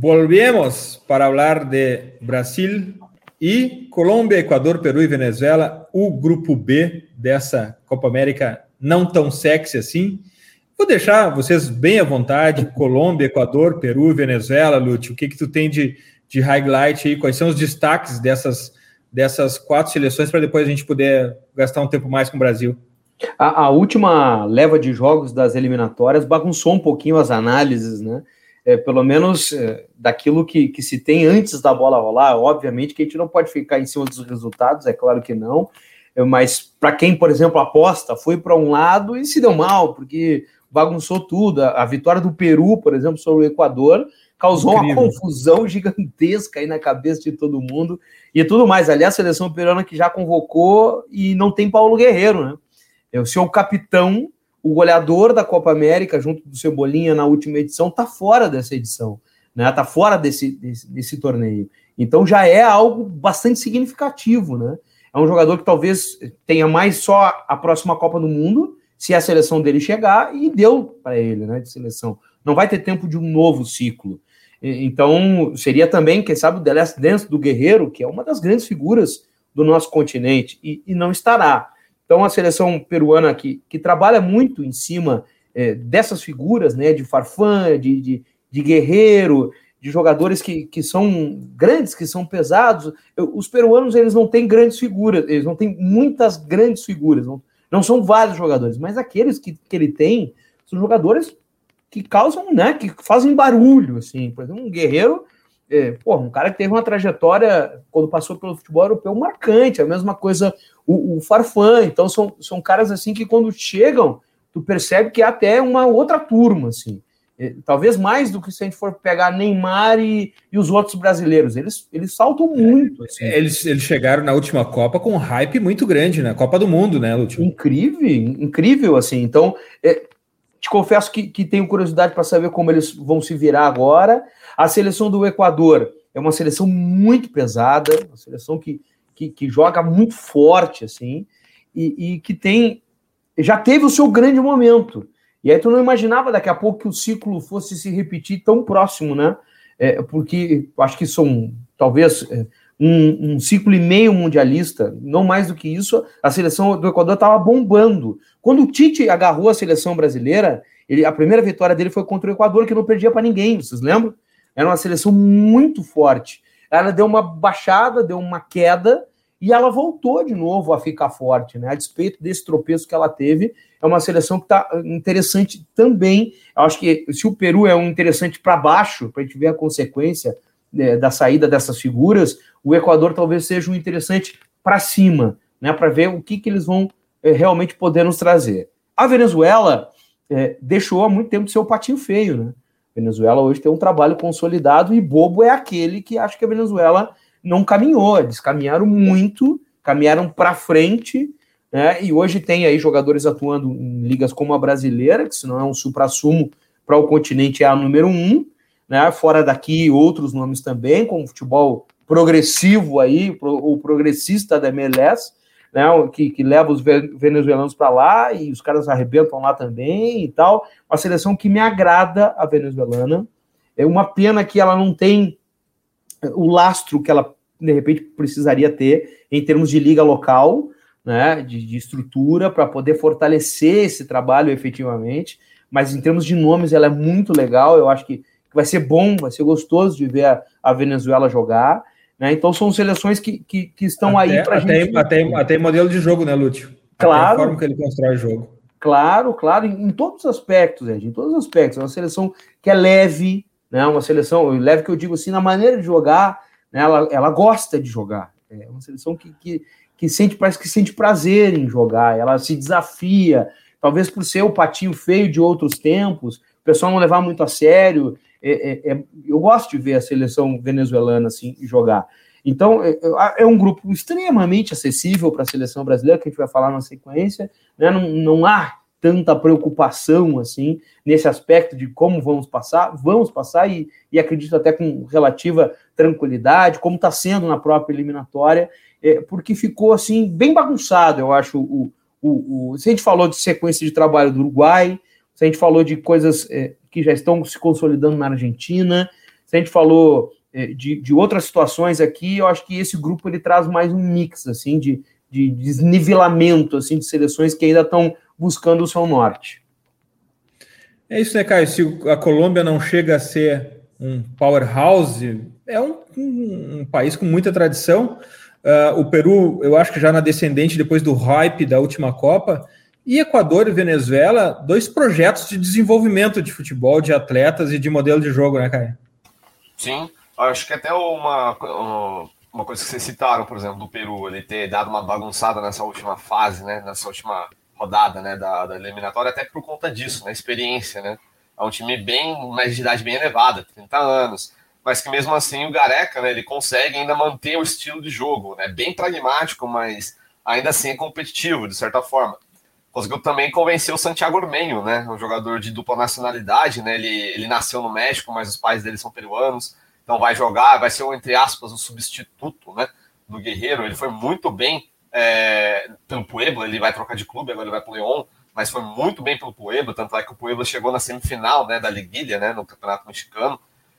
Volvemos para falar de Brasil e Colômbia, Equador, Peru e Venezuela, o grupo B dessa Copa América não tão sexy assim. Vou deixar vocês bem à vontade, Colômbia, Equador, Peru, Venezuela, Lúcio, o que que tu tem de, de highlight aí, quais são os destaques dessas dessas quatro seleções para depois a gente poder gastar um tempo mais com o Brasil. A, a, última leva de jogos das eliminatórias bagunçou um pouquinho as análises, né? É, pelo menos é, daquilo que, que se tem antes da bola rolar. Obviamente que a gente não pode ficar em cima dos resultados, é claro que não. É, mas para quem, por exemplo, aposta, foi para um lado e se deu mal, porque bagunçou tudo. A, a vitória do Peru, por exemplo, sobre o Equador, causou Incrível. uma confusão gigantesca aí na cabeça de todo mundo e tudo mais. Aliás, a seleção peruana que já convocou e não tem Paulo Guerreiro, né? É o seu capitão, o goleador da Copa América, junto do Cebolinha na última edição, tá fora dessa edição, né? Tá fora desse, desse, desse torneio. Então já é algo bastante significativo, né? É um jogador que talvez tenha mais só a próxima Copa do Mundo, se a seleção dele chegar, e deu para ele, né? De seleção. Não vai ter tempo de um novo ciclo. Então, seria também, quem sabe, o The Last Dance do Guerreiro, que é uma das grandes figuras do nosso continente, e, e não estará. Então, a seleção peruana que, que trabalha muito em cima é, dessas figuras, né, de Farfã, de, de, de, Guerreiro, de jogadores que, que são grandes, que são pesados. Os peruanos, eles não têm grandes figuras, eles não têm muitas grandes figuras, não, não são vários jogadores, mas aqueles que, que ele tem são jogadores que causam, né, que fazem barulho, assim. Por exemplo, um guerreiro, é, porra, um cara que teve uma trajetória, quando passou pelo futebol europeu, marcante. A mesma coisa o, o Farfã. Então, são, são caras, assim, que quando chegam, tu percebe que é até uma outra turma, assim. É, talvez mais do que se a gente for pegar Neymar e, e os outros brasileiros. Eles, eles saltam muito. Assim. É, eles, eles chegaram na última Copa com um hype muito grande, na né? Copa do Mundo, né, Lúcio? Incrível, incrível, assim. Então, é, te confesso que, que tenho curiosidade para saber como eles vão se virar agora. A seleção do Equador é uma seleção muito pesada, uma seleção que, que, que joga muito forte, assim, e, e, que tem. Já teve o seu grande momento. E aí tu não imaginava daqui a pouco que o ciclo fosse se repetir tão próximo, né? É, porque acho que são talvez é, um, um, ciclo e meio mundialista, não mais do que isso, a seleção do Equador estava bombando. Quando o Tite agarrou a seleção brasileira, ele, a primeira vitória dele foi contra o Equador, que não perdia para ninguém, vocês lembram? Era uma seleção muito forte. Ela deu uma baixada, deu uma queda, e ela voltou de novo a ficar forte, né? A despeito desse tropeço que ela teve, é uma seleção que está interessante também. Eu acho que se o Peru é um interessante para baixo, para a gente ver a consequência né, da saída dessas figuras, o Equador talvez seja um interessante para cima, né, para ver o que, que eles vão é, realmente poder nos trazer. A Venezuela é, deixou há muito tempo de ser o patinho feio, né? Venezuela hoje tem um trabalho consolidado e bobo é aquele que acha que a Venezuela não caminhou. Eles caminharam muito, caminharam para frente, né? E hoje tem aí jogadores atuando em ligas como a brasileira, que se não é um supra-sumo para o continente é a número um, né? Fora daqui outros nomes também, como futebol progressivo aí, o progressista da MLS, né, que, que leva os venezuelanos para lá e os caras arrebentam lá também e tal. Uma seleção que me agrada, a venezuelana. É uma pena que ela não tem o lastro que ela, de repente, precisaria ter em termos de liga local. né, de, de estrutura para poder fortalecer esse trabalho efetivamente, mas em termos de nomes ela é muito legal, eu acho que vai ser bom, vai ser gostoso de ver a, a Venezuela jogar, né, então são seleções que, que, que estão até, aí para gente... Até, até modelo de jogo, né, Lúcio? Claro. a forma que ele constrói o jogo. Claro, claro, em, em todos os aspectos, Ed, em todos os aspectos. É uma seleção que é leve, né? Uma seleção, leve que eu digo assim, na maneira de jogar, né? ela, ela gosta de jogar. É uma seleção que, que, que sente, parece que sente prazer em jogar, ela se desafia, talvez por ser o patinho feio de outros tempos, o pessoal não levar muito a sério. É, é, é, eu gosto de ver a seleção venezuelana assim jogar. Então, é, é, é um grupo extremamente acessível para a seleção brasileira, que a gente vai falar na sequência. Né? Não, não há tanta preocupação assim nesse aspecto de como vamos passar, vamos passar e, e acredito até com relativa tranquilidade, como está sendo na própria eliminatória, é, porque ficou assim bem bagunçado, eu acho. O, o, o, se a gente falou de sequência de trabalho do Uruguai, se a gente falou de coisas é, que já estão se consolidando na Argentina, se a gente falou é, de, de outras situações aqui, eu acho que esse grupo ele traz mais um mix assim de, de desnivelamento assim de seleções que ainda estão buscando o seu norte. É isso, né, Caio? Se a Colômbia não chega a ser um powerhouse, é um, um, um país com muita tradição. Uh, o Peru, eu acho que já na descendente depois do hype da última Copa. E Equador e Venezuela, dois projetos de desenvolvimento de futebol, de atletas e de modelo de jogo, né, Caio? Sim, Acho que até uma, uma coisa que vocês citaram, por exemplo, do Peru, ele ter dado uma bagunçada nessa última fase, né? Nessa última rodada né, da, da eliminatória, até por conta disso, né? Experiência, né? É um time bem, de idade bem elevada, 30 anos, mas que mesmo assim o Gareca, né, ele consegue ainda manter o estilo de jogo, né? Bem pragmático, mas ainda assim é competitivo, de certa forma. Conseguiu também convencer o Santiago Ormenho, né? Um jogador de dupla nacionalidade, né? Ele, ele nasceu no México, mas os pais dele são peruanos então vai jogar, vai ser, entre aspas, o substituto né, do Guerreiro. Ele foi muito bem é, pelo Puebla, ele vai trocar de clube, agora ele vai para o León, mas foi muito bem pelo Puebla, tanto é que o Puebla chegou na semifinal né, da Liguilha, né, no Campeonato Mexicano.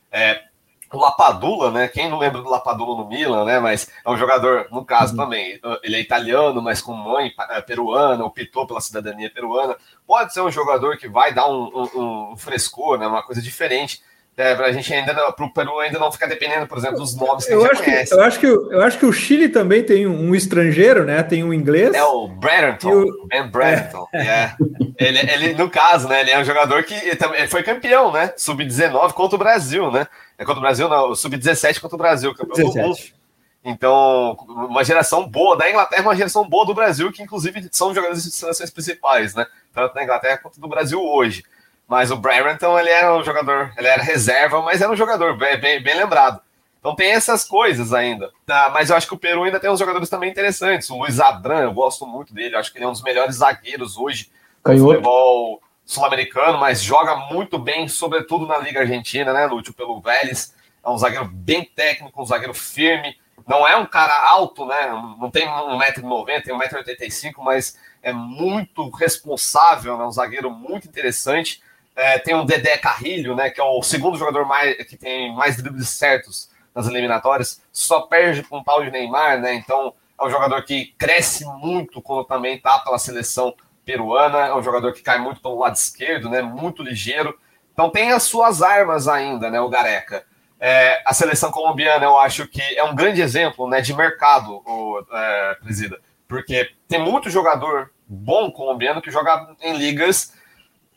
É, o Lapadula, né? Quem não lembra do Lapadula no Milan, né? Mas é um jogador, no caso uhum. também, ele é italiano, mas com mãe é, peruana, optou pela cidadania peruana. Pode ser um jogador que vai dar um, um, um frescor, né? Uma coisa diferente. É, a gente ainda para o Peru ainda não ficar dependendo, por exemplo, dos nomes que eu a gente acho conhece. Que, eu, acho que, eu acho que o Chile também tem um, estrangeiro, né? Tem um inglês. É o Brereton, o... Ben Brereton. É. é. ele, ele, no caso, né? Ele é um jogador que ele foi campeão, né? Sub-19 contra o Brasil, né? É contra o Brasil, não, sub-17 contra o Brasil, campeão 17. do mundo. Então, uma geração boa da Inglaterra, uma geração boa do Brasil, que inclusive são jogadores de seleções principais, né? Tanto da Inglaterra quanto do Brasil hoje. Mas o Brereton, ele era um jogador, ele era reserva, mas era um jogador bem, bem, bem lembrado. Então tem essas coisas ainda. Tá? Mas eu acho que o Peru ainda tem uns jogadores também interessantes. O Luiz Adran, eu gosto muito dele. Eu acho que ele é um dos melhores zagueiros hoje no futebol sul-americano, mas joga muito bem, sobretudo na Liga Argentina, né, Lúcio? Pelo Vélez. É um zagueiro bem técnico, um zagueiro firme. Não é um cara alto, né? Não tem 1,90m, tem 1,85m, mas é muito responsável, né? um zagueiro muito interessante. É, tem o Dedé Carrilho, né, que é o segundo jogador mais, que tem mais dribles certos nas eliminatórias, só perde com um tal de Neymar, né? Então é um jogador que cresce muito quando também está pela seleção peruana, é um jogador que cai muito pelo lado esquerdo, né? Muito ligeiro. Então tem as suas armas ainda, né? O Gareca. É, a seleção colombiana, eu acho que é um grande exemplo né, de mercado, o, é, presida, porque tem muito jogador bom colombiano que joga em ligas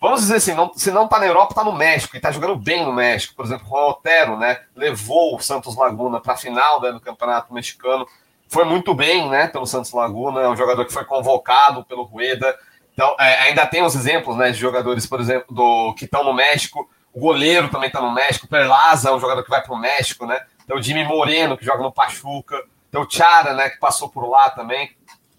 Vamos dizer assim, não, se não tá na Europa, tá no México, e tá jogando bem no México. Por exemplo, o Otero, né? Levou o Santos Laguna para a final né, do Campeonato Mexicano. Foi muito bem, né? Pelo Santos Laguna, é um jogador que foi convocado pelo Rueda. Então, é, ainda tem os exemplos, né? De jogadores, por exemplo, do que estão no México. O goleiro também está no México. O Perlaza é um jogador que vai para o México, né? Tem o Jimmy Moreno, que joga no Pachuca. Tem o Chara, né? Que passou por lá também.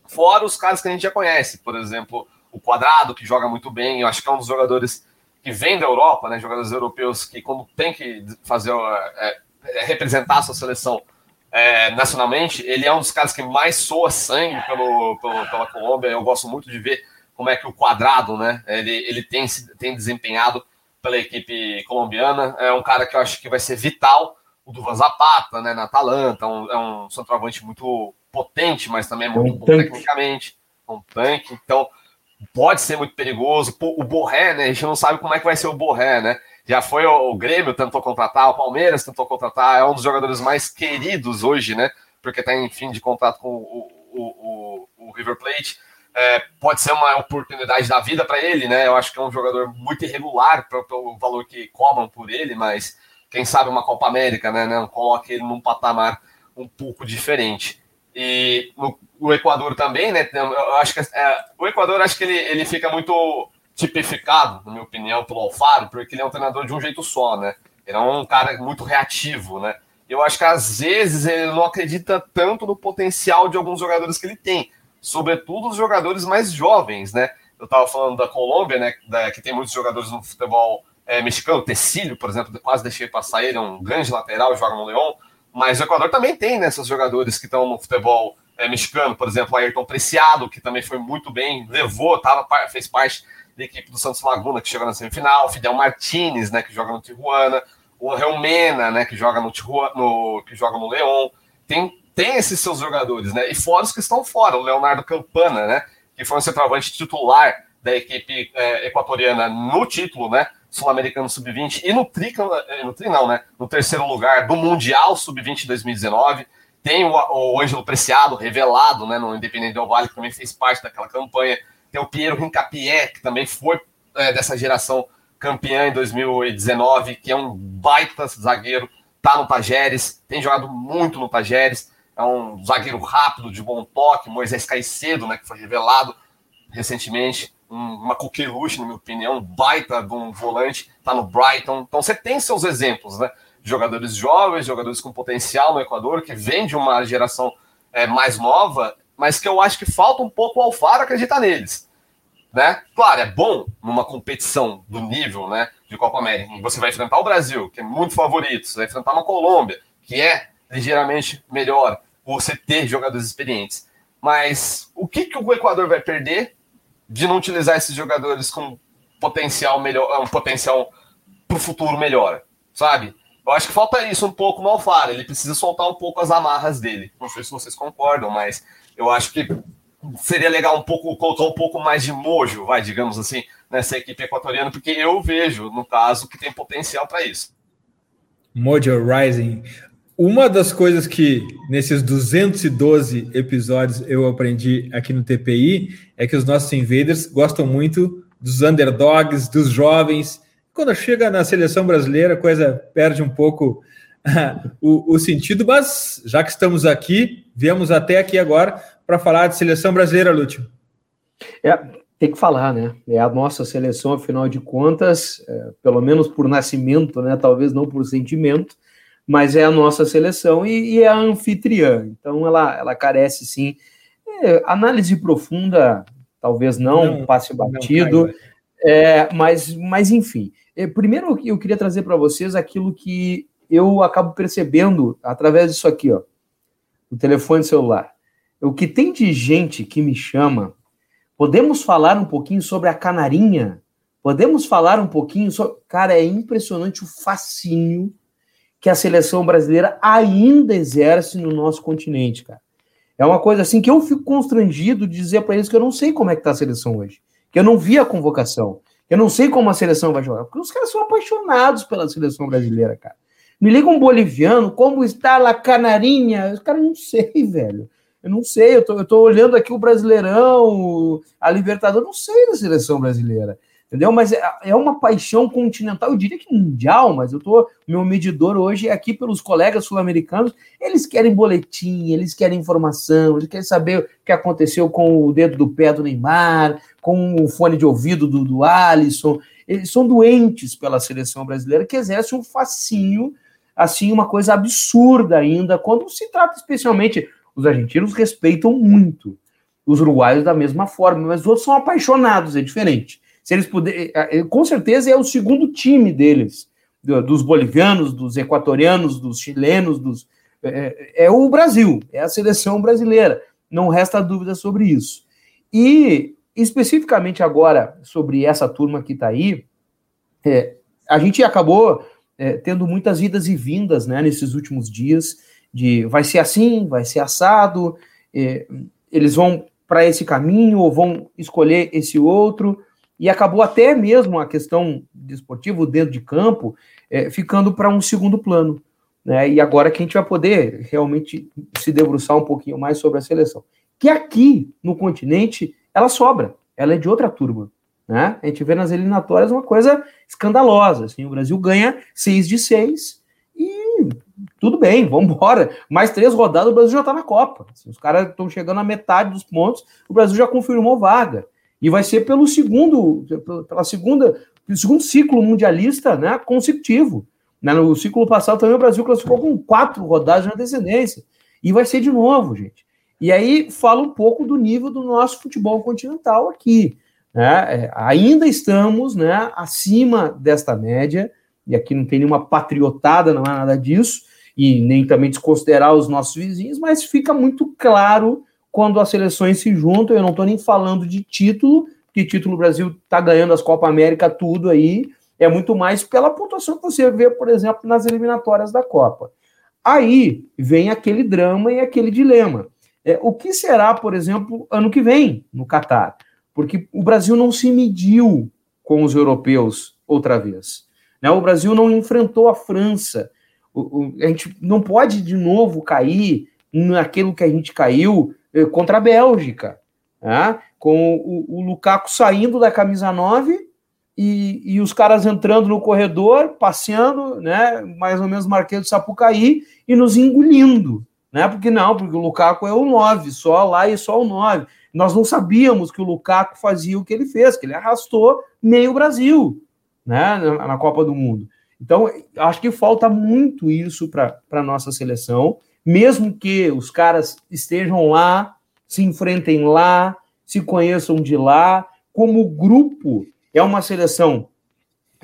Fora os caras que a gente já conhece. Por exemplo, o Quadrado, que joga muito bem, eu acho que é um dos jogadores que vem da Europa, né, jogadores europeus que quando tem que fazer é, é, representar a sua seleção é, nacionalmente, ele é um dos caras que mais soa sangue pelo, pelo, pela Colômbia. Eu gosto muito de ver como é que o Quadrado, né, ele, ele tem, tem desempenhado pela equipe colombiana. É um cara que eu acho que vai ser vital. O Duvan Zapata, né, na Atalanta, um, é um centroavante muito potente, mas também é muito bom tecnicamente. É um tanque, então pode ser muito perigoso. O Borré, né? A gente não sabe como é que vai ser o Borré, né? Já foi o, Grêmio tentou contratar, o Palmeiras tentou contratar, é um dos jogadores mais queridos hoje, né? Porque está em fim de contrato com o, o, o, o River Plate. É, pode ser uma oportunidade da vida para ele, né? Eu acho que é um jogador muito irregular pelo valor que cobram por ele, mas quem sabe uma Copa América, né? Não coloque ele num patamar um pouco diferente. E no, o Equador também, né? Eu acho que é, o Equador acho que ele, ele fica muito tipificado, na minha opinião, pelo Alfaro, porque ele é um treinador de um jeito só, né? Ele é um cara muito reativo, né? Eu acho que às vezes ele não acredita tanto no potencial de alguns jogadores que ele tem, sobretudo os jogadores mais jovens, né? Eu estava falando da Colômbia, né? Da, que tem muitos jogadores no futebol é, mexicano, Tecílio, por exemplo, quase deixei passar ele, é um grande lateral, joga no Leão. Mas o Equador também tem né, esses jogadores que estão no futebol é, mexicano, por exemplo, Ayrton Preciado, que também foi muito bem, levou, tava, fez parte da equipe do Santos Laguna, que chegou na semifinal, Fidel Martinez, né, que joga no Tijuana, o Reumena, né, que joga no, Tijuana, no que joga no León. Tem, tem esses seus jogadores, né? E fora os que estão fora, o Leonardo Campana, né, que foi um centroavante titular da equipe é, equatoriana no título, né? Sul-Americano Sub-20 e no tri, é, no tri não, né? No terceiro lugar do Mundial Sub-20 2019. Tem o, o Ângelo Preciado, revelado, né? No Independente Del Vale, que também fez parte daquela campanha. Tem o Piero Rincapié, que também foi é, dessa geração campeã em 2019, que é um baita zagueiro, tá no Tajeres, tem jogado muito no Tajeres, é um zagueiro rápido, de bom toque, Moisés Caicedo, né, que foi revelado recentemente, uma coqueluche, na minha opinião, um baita de um volante, tá no Brighton. Então você tem seus exemplos, né? Jogadores jovens, jogadores com potencial no Equador, que vem de uma geração é, mais nova, mas que eu acho que falta um pouco o Alfaro acreditar neles. Né? Claro, é bom numa competição do nível né, de Copa América. Você vai enfrentar o Brasil, que é muito favorito, você vai enfrentar uma Colômbia, que é ligeiramente melhor, você ter jogadores experientes. Mas o que, que o Equador vai perder de não utilizar esses jogadores com potencial melhor, um potencial para o futuro melhor, sabe? Eu acho que falta isso um pouco no Alfaro. Ele precisa soltar um pouco as amarras dele. Não sei se vocês concordam, mas eu acho que seria legal um pouco colocar um pouco mais de mojo, vai, digamos assim, nessa equipe equatoriana, porque eu vejo, no caso, que tem potencial para isso. Mojo Rising. Uma das coisas que nesses 212 episódios eu aprendi aqui no TPI é que os nossos invaders gostam muito dos underdogs, dos jovens. Quando chega na seleção brasileira, a coisa perde um pouco o, o, sentido, mas já que estamos aqui, viemos até aqui agora para falar de seleção brasileira, Lúcio. É, tem que falar, né? É a nossa seleção, afinal de contas, é, pelo menos por nascimento, né? Talvez não por sentimento, mas é a nossa seleção e, e é a anfitriã. Então ela, ela carece sim. É, análise profunda, talvez não, não passe batido, não, é, mas, mas enfim. É, primeiro eu queria trazer para vocês aquilo que eu acabo percebendo através disso aqui, ó, o telefone celular. O que tem de gente que me chama, podemos falar um pouquinho sobre a canarinha? Podemos falar um pouquinho sobre. Cara, é impressionante o fascínio que a seleção brasileira ainda exerce no nosso continente, cara. É uma coisa assim que eu fico constrangido de dizer para eles que eu não sei como é que tá a seleção hoje, que eu não vi a convocação, eu não sei como a seleção vai jogar, porque os caras são apaixonados pela seleção brasileira, cara. Me liga um boliviano, como está a canarinha? Os caras não sei, velho. Eu não sei, eu tô, eu tô olhando aqui o Brasileirão, a Libertadores, não sei da seleção brasileira entendeu? Mas é, é uma paixão continental, eu diria que mundial, mas eu tô, meu medidor hoje é aqui pelos colegas sul-americanos, eles querem boletim, eles querem informação, eles querem saber o que aconteceu com o dedo do pé do Neymar, com o fone de ouvido do, do Alisson, eles são doentes pela seleção brasileira, que exerce um fascínio, assim, uma coisa absurda ainda, quando se trata especialmente, os argentinos respeitam muito, os uruguaios da mesma forma, mas os outros são apaixonados, é diferente. Se eles puderem, é, é, com certeza é o segundo time deles, dos bolivianos, dos equatorianos, dos chilenos, dos, é, é, o Brasil, é a seleção brasileira. Não resta dúvida sobre isso. E especificamente agora sobre essa turma que está aí, é, a gente acabou é, tendo muitas idas e vindas né, nesses últimos dias de vai ser assim, vai ser assado, é, eles vão para esse caminho ou vão escolher esse outro. E acabou até mesmo a questão desportiva dentro de campo é, ficando para um segundo plano. Né? E agora que a gente vai poder realmente se debruçar um pouquinho mais sobre a seleção. Que aqui no continente ela sobra, ela é de outra turma. Né? A gente vê nas eliminatórias uma coisa escandalosa. Assim, o Brasil ganha seis de seis e tudo bem, vamos embora. Mais três rodadas, o Brasil já está na Copa. Assim, os caras estão chegando à metade dos pontos, o Brasil já confirmou vaga. E vai ser pelo segundo, pela segunda, segundo ciclo mundialista né, consecutivo. Né, no ciclo passado também o Brasil classificou com quatro rodadas de antecedência. E vai ser de novo, gente. E aí fala um pouco do nível do nosso futebol continental aqui. Né? É, ainda estamos né, acima desta média, e aqui não tem nenhuma patriotada, não é nada disso, e nem também desconsiderar os nossos vizinhos, mas fica muito claro quando as seleções se juntam. Eu não estou nem falando de título, que título o Brasil está ganhando as Copa América, tudo aí. É muito mais pela pontuação que você vê, por exemplo, nas eliminatórias da Copa. Aí vem aquele drama e aquele dilema. É, o que será, por exemplo, ano que vem no Catar? Porque o Brasil não se mediu com os europeus outra vez. Né? O Brasil não enfrentou a França. O, o, a gente não pode de novo cair naquilo que a gente caiu contra a Bélgica, né? com o, o, Lukaku saindo da camisa 9 e, e, os caras entrando no corredor, passeando, né? mais ou menos Marquês do Sapucaí, e nos engolindo. Né? Porque não, porque o Lukaku é o 9, só lá e só o 9. Nós não sabíamos que o Lukaku fazia o que ele fez, que ele arrastou meio Brasil né, na, na Copa do Mundo. Então, acho que falta muito isso para a nossa seleção, mesmo que os caras estejam lá, se enfrentem lá, se conheçam de lá, como grupo, é uma seleção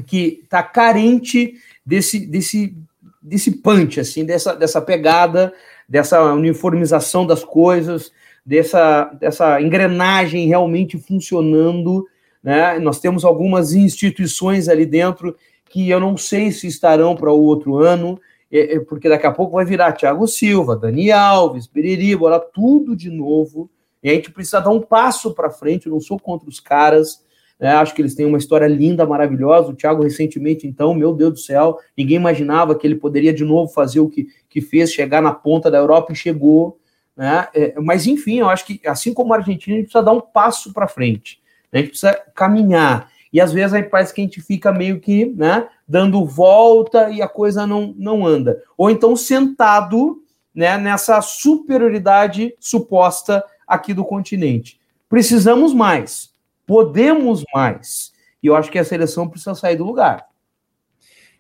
que está carente desse, desse, desse punch, assim, dessa, dessa pegada, dessa uniformização das coisas, dessa, dessa engrenagem realmente funcionando né? Nós temos algumas instituições ali dentro que eu não sei se estarão para o outro ano, é, é, porque daqui a pouco vai virar Thiago Silva, Dani Alves, Beriri, bora tudo de novo. E a gente precisa dar um passo para frente. Eu não sou contra os caras, né? acho que eles têm uma história linda, maravilhosa. O Thiago, recentemente, então, meu Deus do céu, ninguém imaginava que ele poderia de novo fazer o que, que fez, chegar na ponta da Europa e chegou. Né? É, mas, enfim, eu acho que, assim como a Argentina, a gente precisa dar um passo para frente. A gente precisa caminhar. E às vezes aí parece que a gente fica meio que, né, dando volta e a coisa não, não anda. Ou então sentado, né, nessa superioridade suposta aqui do continente. Precisamos mais, podemos mais. E eu acho que a seleção precisa sair do lugar.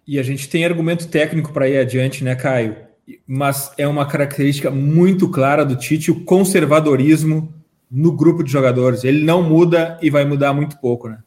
E a gente tem argumento técnico para ir adiante, né, Caio? Mas é uma característica muito clara do Tite o conservadorismo no grupo de jogadores. Ele não muda e vai mudar muito pouco, né?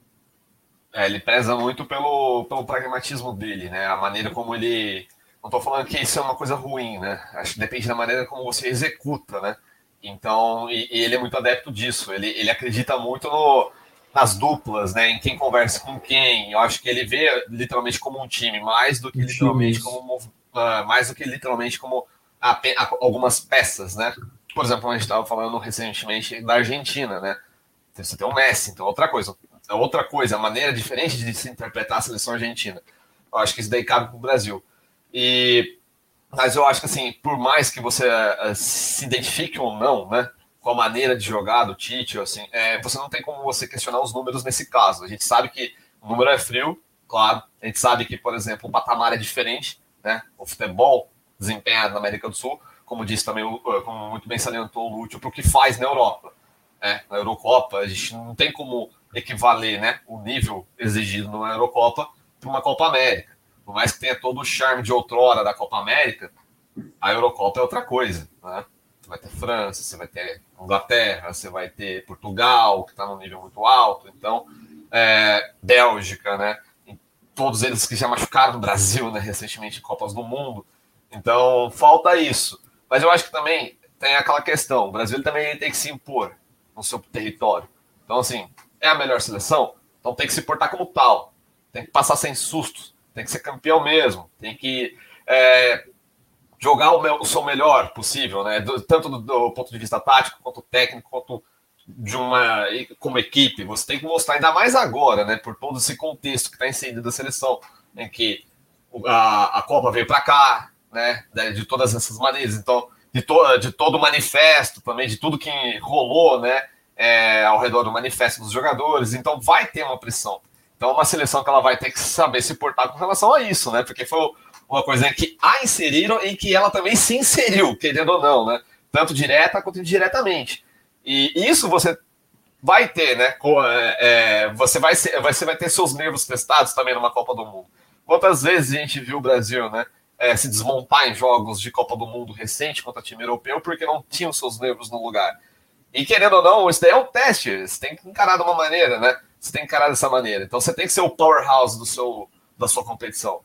É, ele preza muito pelo, pelo pragmatismo dele, né? A maneira como ele. Não estou falando que isso é uma coisa ruim, né? Acho que depende da maneira como você executa, né? Então, e, e ele é muito adepto disso. Ele, ele acredita muito no, nas duplas, né? Em quem conversa com quem. Eu acho que ele vê literalmente como um time, mais do que literalmente como uh, mais do que literalmente como a, a, algumas peças, né? por exemplo, a gente estava falando recentemente da Argentina, né? Você tem o Messi, então outra coisa. É outra coisa, a maneira diferente de se interpretar a seleção argentina. Eu acho que isso daí cabe para o Brasil. E, mas eu acho que, assim, por mais que você uh, se identifique ou não, né? Com a maneira de jogar do Tite, assim, é, você não tem como você questionar os números nesse caso. A gente sabe que o número é frio, claro. A gente sabe que, por exemplo, o patamar é diferente, né? O futebol desempenhado na América do Sul como disse também, como muito bem salientou o Lúcio, para o que faz na Europa. Né? Na Eurocopa, a gente não tem como equivaler né, o nível exigido na Eurocopa para uma Copa América. Por mais que tenha todo o charme de outrora da Copa América, a Eurocopa é outra coisa. Né? Você vai ter França, você vai ter Inglaterra, você vai ter Portugal, que está num nível muito alto, então, é, Bélgica, né? todos eles que já machucaram no Brasil né, recentemente em Copas do Mundo. Então, falta isso. Mas eu acho que também tem aquela questão: o Brasil também tem que se impor no seu território. Então, assim, é a melhor seleção, então tem que se portar como tal, tem que passar sem sustos, tem que ser campeão mesmo, tem que é, jogar o, meu, o, seu melhor possível, né? Do, tanto do, do, ponto de vista tático, quanto técnico, quanto de uma como equipe, você tem que mostrar ainda mais agora, né, por todo esse contexto que está inserido da seleção, em que a, a Copa veio para cá, né, de todas essas maneiras, então de, to, de todo o manifesto também, de tudo que rolou, né, é, ao redor do manifesto dos jogadores, então vai ter uma pressão. Então, é uma seleção que ela vai ter que saber se portar com relação a isso, né? Porque foi uma coisa que a inseriram e que ela também se inseriu, querendo ou não, né? Tanto direta quanto indiretamente. E isso você vai ter, né? É, é, você, vai você vai ter seus nervos testados também numa Copa do Mundo. Quantas vezes a gente viu o Brasil, né? É, se desmontar em jogos de Copa do Mundo recente contra time europeu porque não tinham seus nervos no lugar. E querendo ou não, isso daí é um teste, você tem que encarar de uma maneira, né? Você tem que encarar dessa maneira. Então você tem que ser o powerhouse do seu, da sua competição.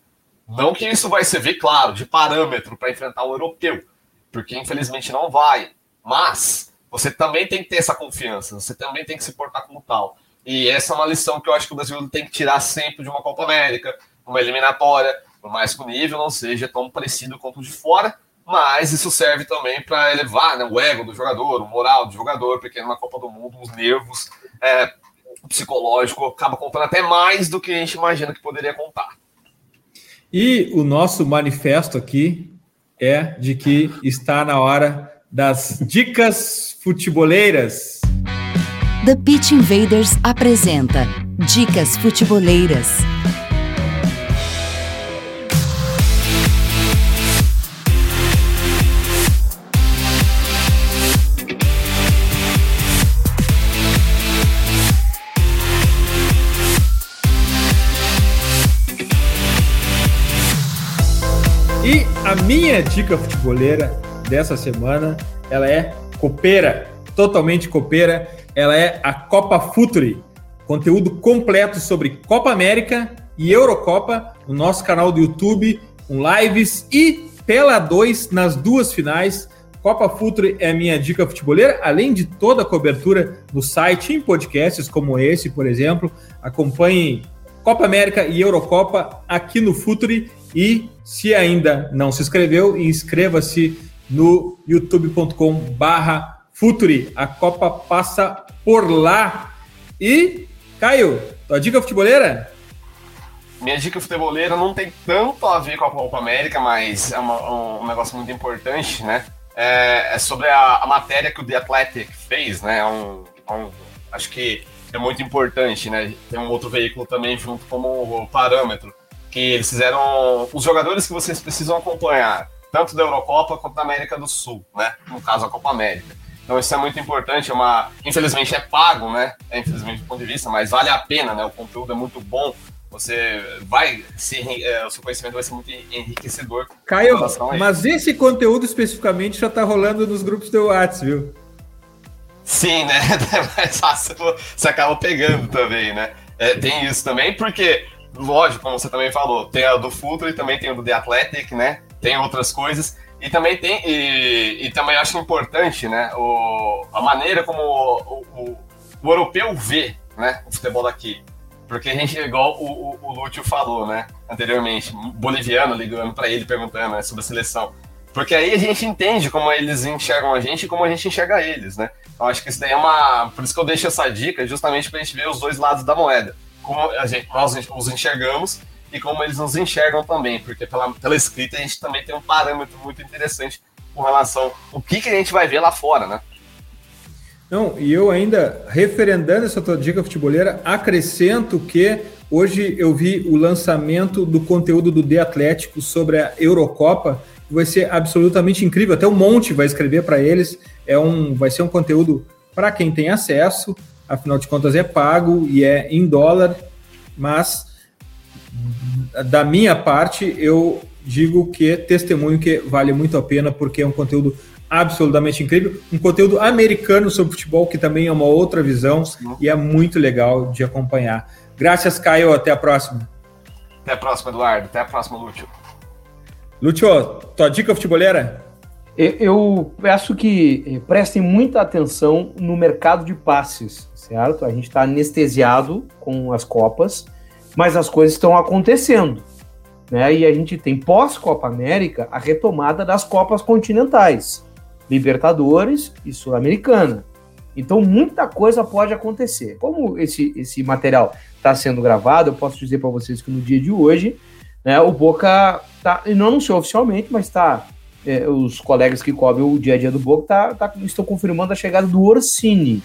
Não que isso vai servir, claro, de parâmetro para enfrentar o europeu, porque infelizmente não vai. Mas você também tem que ter essa confiança, você também tem que se portar como tal. E essa é uma lição que eu acho que o Brasil tem que tirar sempre de uma Copa América, uma eliminatória, por mais que o nível não seja tão parecido quanto o de fora, mas isso serve também para elevar né, o ego do jogador, o moral do jogador, porque numa Copa do Mundo os nervos é, psicológico acaba contando até mais do que a gente imagina que poderia contar. E o nosso manifesto aqui é de que está na hora das dicas futeboleiras. The Pitch Invaders apresenta Dicas Futeboleiras. A minha dica futeboleira dessa semana, ela é copeira, totalmente copeira. Ela é a Copa Futuri, conteúdo completo sobre Copa América e Eurocopa no nosso canal do YouTube, com lives e pela 2 nas duas finais. Copa Futuri é minha dica futeboleira, além de toda a cobertura no site em podcasts como esse, por exemplo. Acompanhe Copa América e Eurocopa aqui no Futuri e se ainda não se inscreveu, inscreva-se no youtube.com barra Futuri. A Copa passa por lá. E, Caio, tua dica futeboleira? Minha dica futeboleira não tem tanto a ver com a Copa América, mas é uma, um negócio muito importante, né? É, é sobre a, a, matéria que o The Athletic fez, né? É um, é um, acho que é muito importante, né? Tem um outro veículo também junto como parâmetro que eles fizeram os jogadores que vocês precisam acompanhar, tanto da Eurocopa quanto da América do Sul, né? No caso, a Copa América. Então isso é muito importante, é uma. Infelizmente é pago, né? É, infelizmente do ponto de vista, mas vale a pena, né? O conteúdo é muito bom. Você vai se. É, o seu conhecimento vai ser muito enriquecedor. Caio, mas esse conteúdo especificamente já tá rolando nos grupos do WhatsApp, viu? Sim, né? É mais fácil, você acaba pegando também, né? É, tem isso também, porque lógico, como você também falou, tem a do Futre, também tem o do The Athletic, né? Tem outras coisas. E também tem, e, e também acho importante, né, o, a maneira como o, o, o, europeu vê, né, o futebol daqui. Porque a gente, igual o, o, Lúcio falou, né, anteriormente, boliviano ligando para ele perguntando né, sobre a seleção. Porque aí a gente entende como eles enxergam a gente e como a gente enxerga eles, né? Então acho que isso daí é uma. Por isso que eu deixo essa dica, justamente pra gente ver os dois lados da moeda como gente, nós os enxergamos e como eles nos enxergam também, porque pela, pela escrita a gente também tem um parâmetro muito interessante com relação ao que, que a gente vai ver lá fora, né? Não, e eu ainda, referendando essa tua dica futeboleira, acrescento que hoje eu vi o lançamento do conteúdo do The Atlético sobre a Eurocopa, que vai ser absolutamente incrível. Até o Monte vai escrever para eles. É um, vai ser um conteúdo para quem tem acesso afinal de contas é pago e é em dólar, mas da minha parte eu digo que testemunho que vale muito a pena porque é um conteúdo absolutamente incrível, um conteúdo americano sobre futebol que também é uma outra visão e é muito legal de acompanhar. Graças, Caio, até a próxima. Até a próxima, Eduardo. Até a próxima, Lúcio. Lúcio, tua dica futebolera? Eu peço que eh, prestem muita atenção no mercado de passes, certo? A gente está anestesiado com as Copas, mas as coisas estão acontecendo. Né? E a gente tem pós-Copa América a retomada das Copas continentais, Libertadores e Sul-Americana. Então, muita coisa pode acontecer. Como esse, esse material está sendo gravado, eu posso dizer para vocês que no dia de hoje, né, o Boca tá, não anunciou oficialmente, mas está é, os colegas que cobrem o dia a dia do Boca tá, tá, estão confirmando a chegada do Orsini,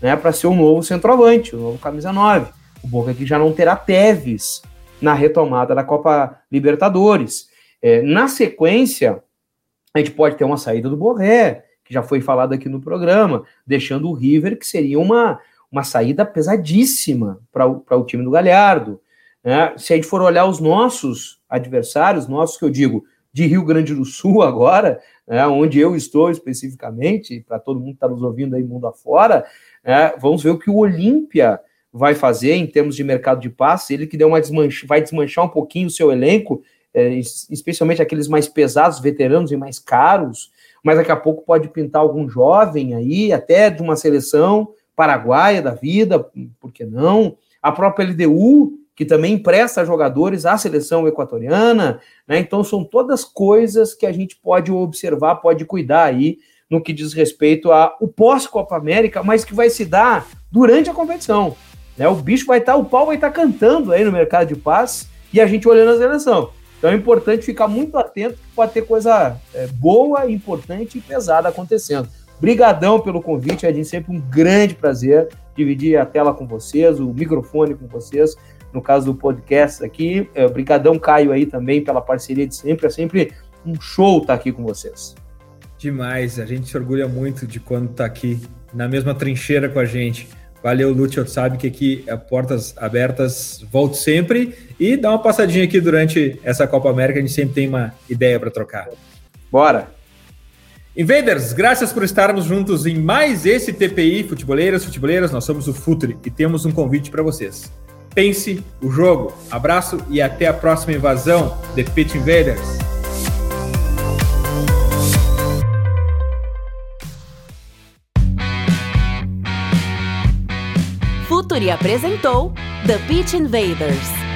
né, para ser o novo centroavante, o novo camisa 9. O Boca aqui já não terá Teves na retomada da Copa Libertadores. É, na sequência, a gente pode ter uma saída do Borré, que já foi falado aqui no programa, deixando o River, que seria uma, uma saída pesadíssima para o time do Galhardo. Né? Se a gente for olhar os nossos adversários, nossos que eu digo, de Rio Grande do Sul agora, né, onde eu estou especificamente, para todo mundo que está nos ouvindo aí mundo afora, né, vamos ver o que o Olímpia vai fazer em termos de mercado de passe, ele que deu uma desmancha, vai desmanchar um pouquinho o seu elenco, é, especialmente aqueles mais pesados, veteranos e mais caros, mas daqui a pouco pode pintar algum jovem aí, até de uma seleção paraguaia da vida, por que não? A própria LDU, que também empresta jogadores à seleção equatoriana, né? Então são todas coisas que a gente pode observar, pode cuidar aí no que diz respeito ao pós-Copa América, mas que vai se dar durante a competição. Né? O bicho vai estar, tá, o pau vai estar tá cantando aí no mercado de paz e a gente olhando a seleção. Então é importante ficar muito atento que pode ter coisa é, boa, importante e pesada acontecendo. Brigadão pelo convite, é sempre um grande prazer dividir a tela com vocês, o microfone com vocês, no caso do podcast aqui. É, brigadão, Caio, aí também pela parceria de sempre. É sempre um show estar aqui com vocês. Demais, a gente se orgulha muito de quando está aqui na mesma trincheira com a gente. Valeu, Lúcio. Sabe que aqui é portas abertas, volto sempre e dá uma passadinha aqui durante essa Copa América. A gente sempre tem uma ideia para trocar. Bora! Invaders, graças por estarmos juntos em mais esse TPI Futeboleiras, Futeboleiras. Nós somos o Futre e temos um convite para vocês. Pense o jogo. Abraço e até a próxima invasão The Pitch Invaders. Futuri apresentou The Pitch Invaders.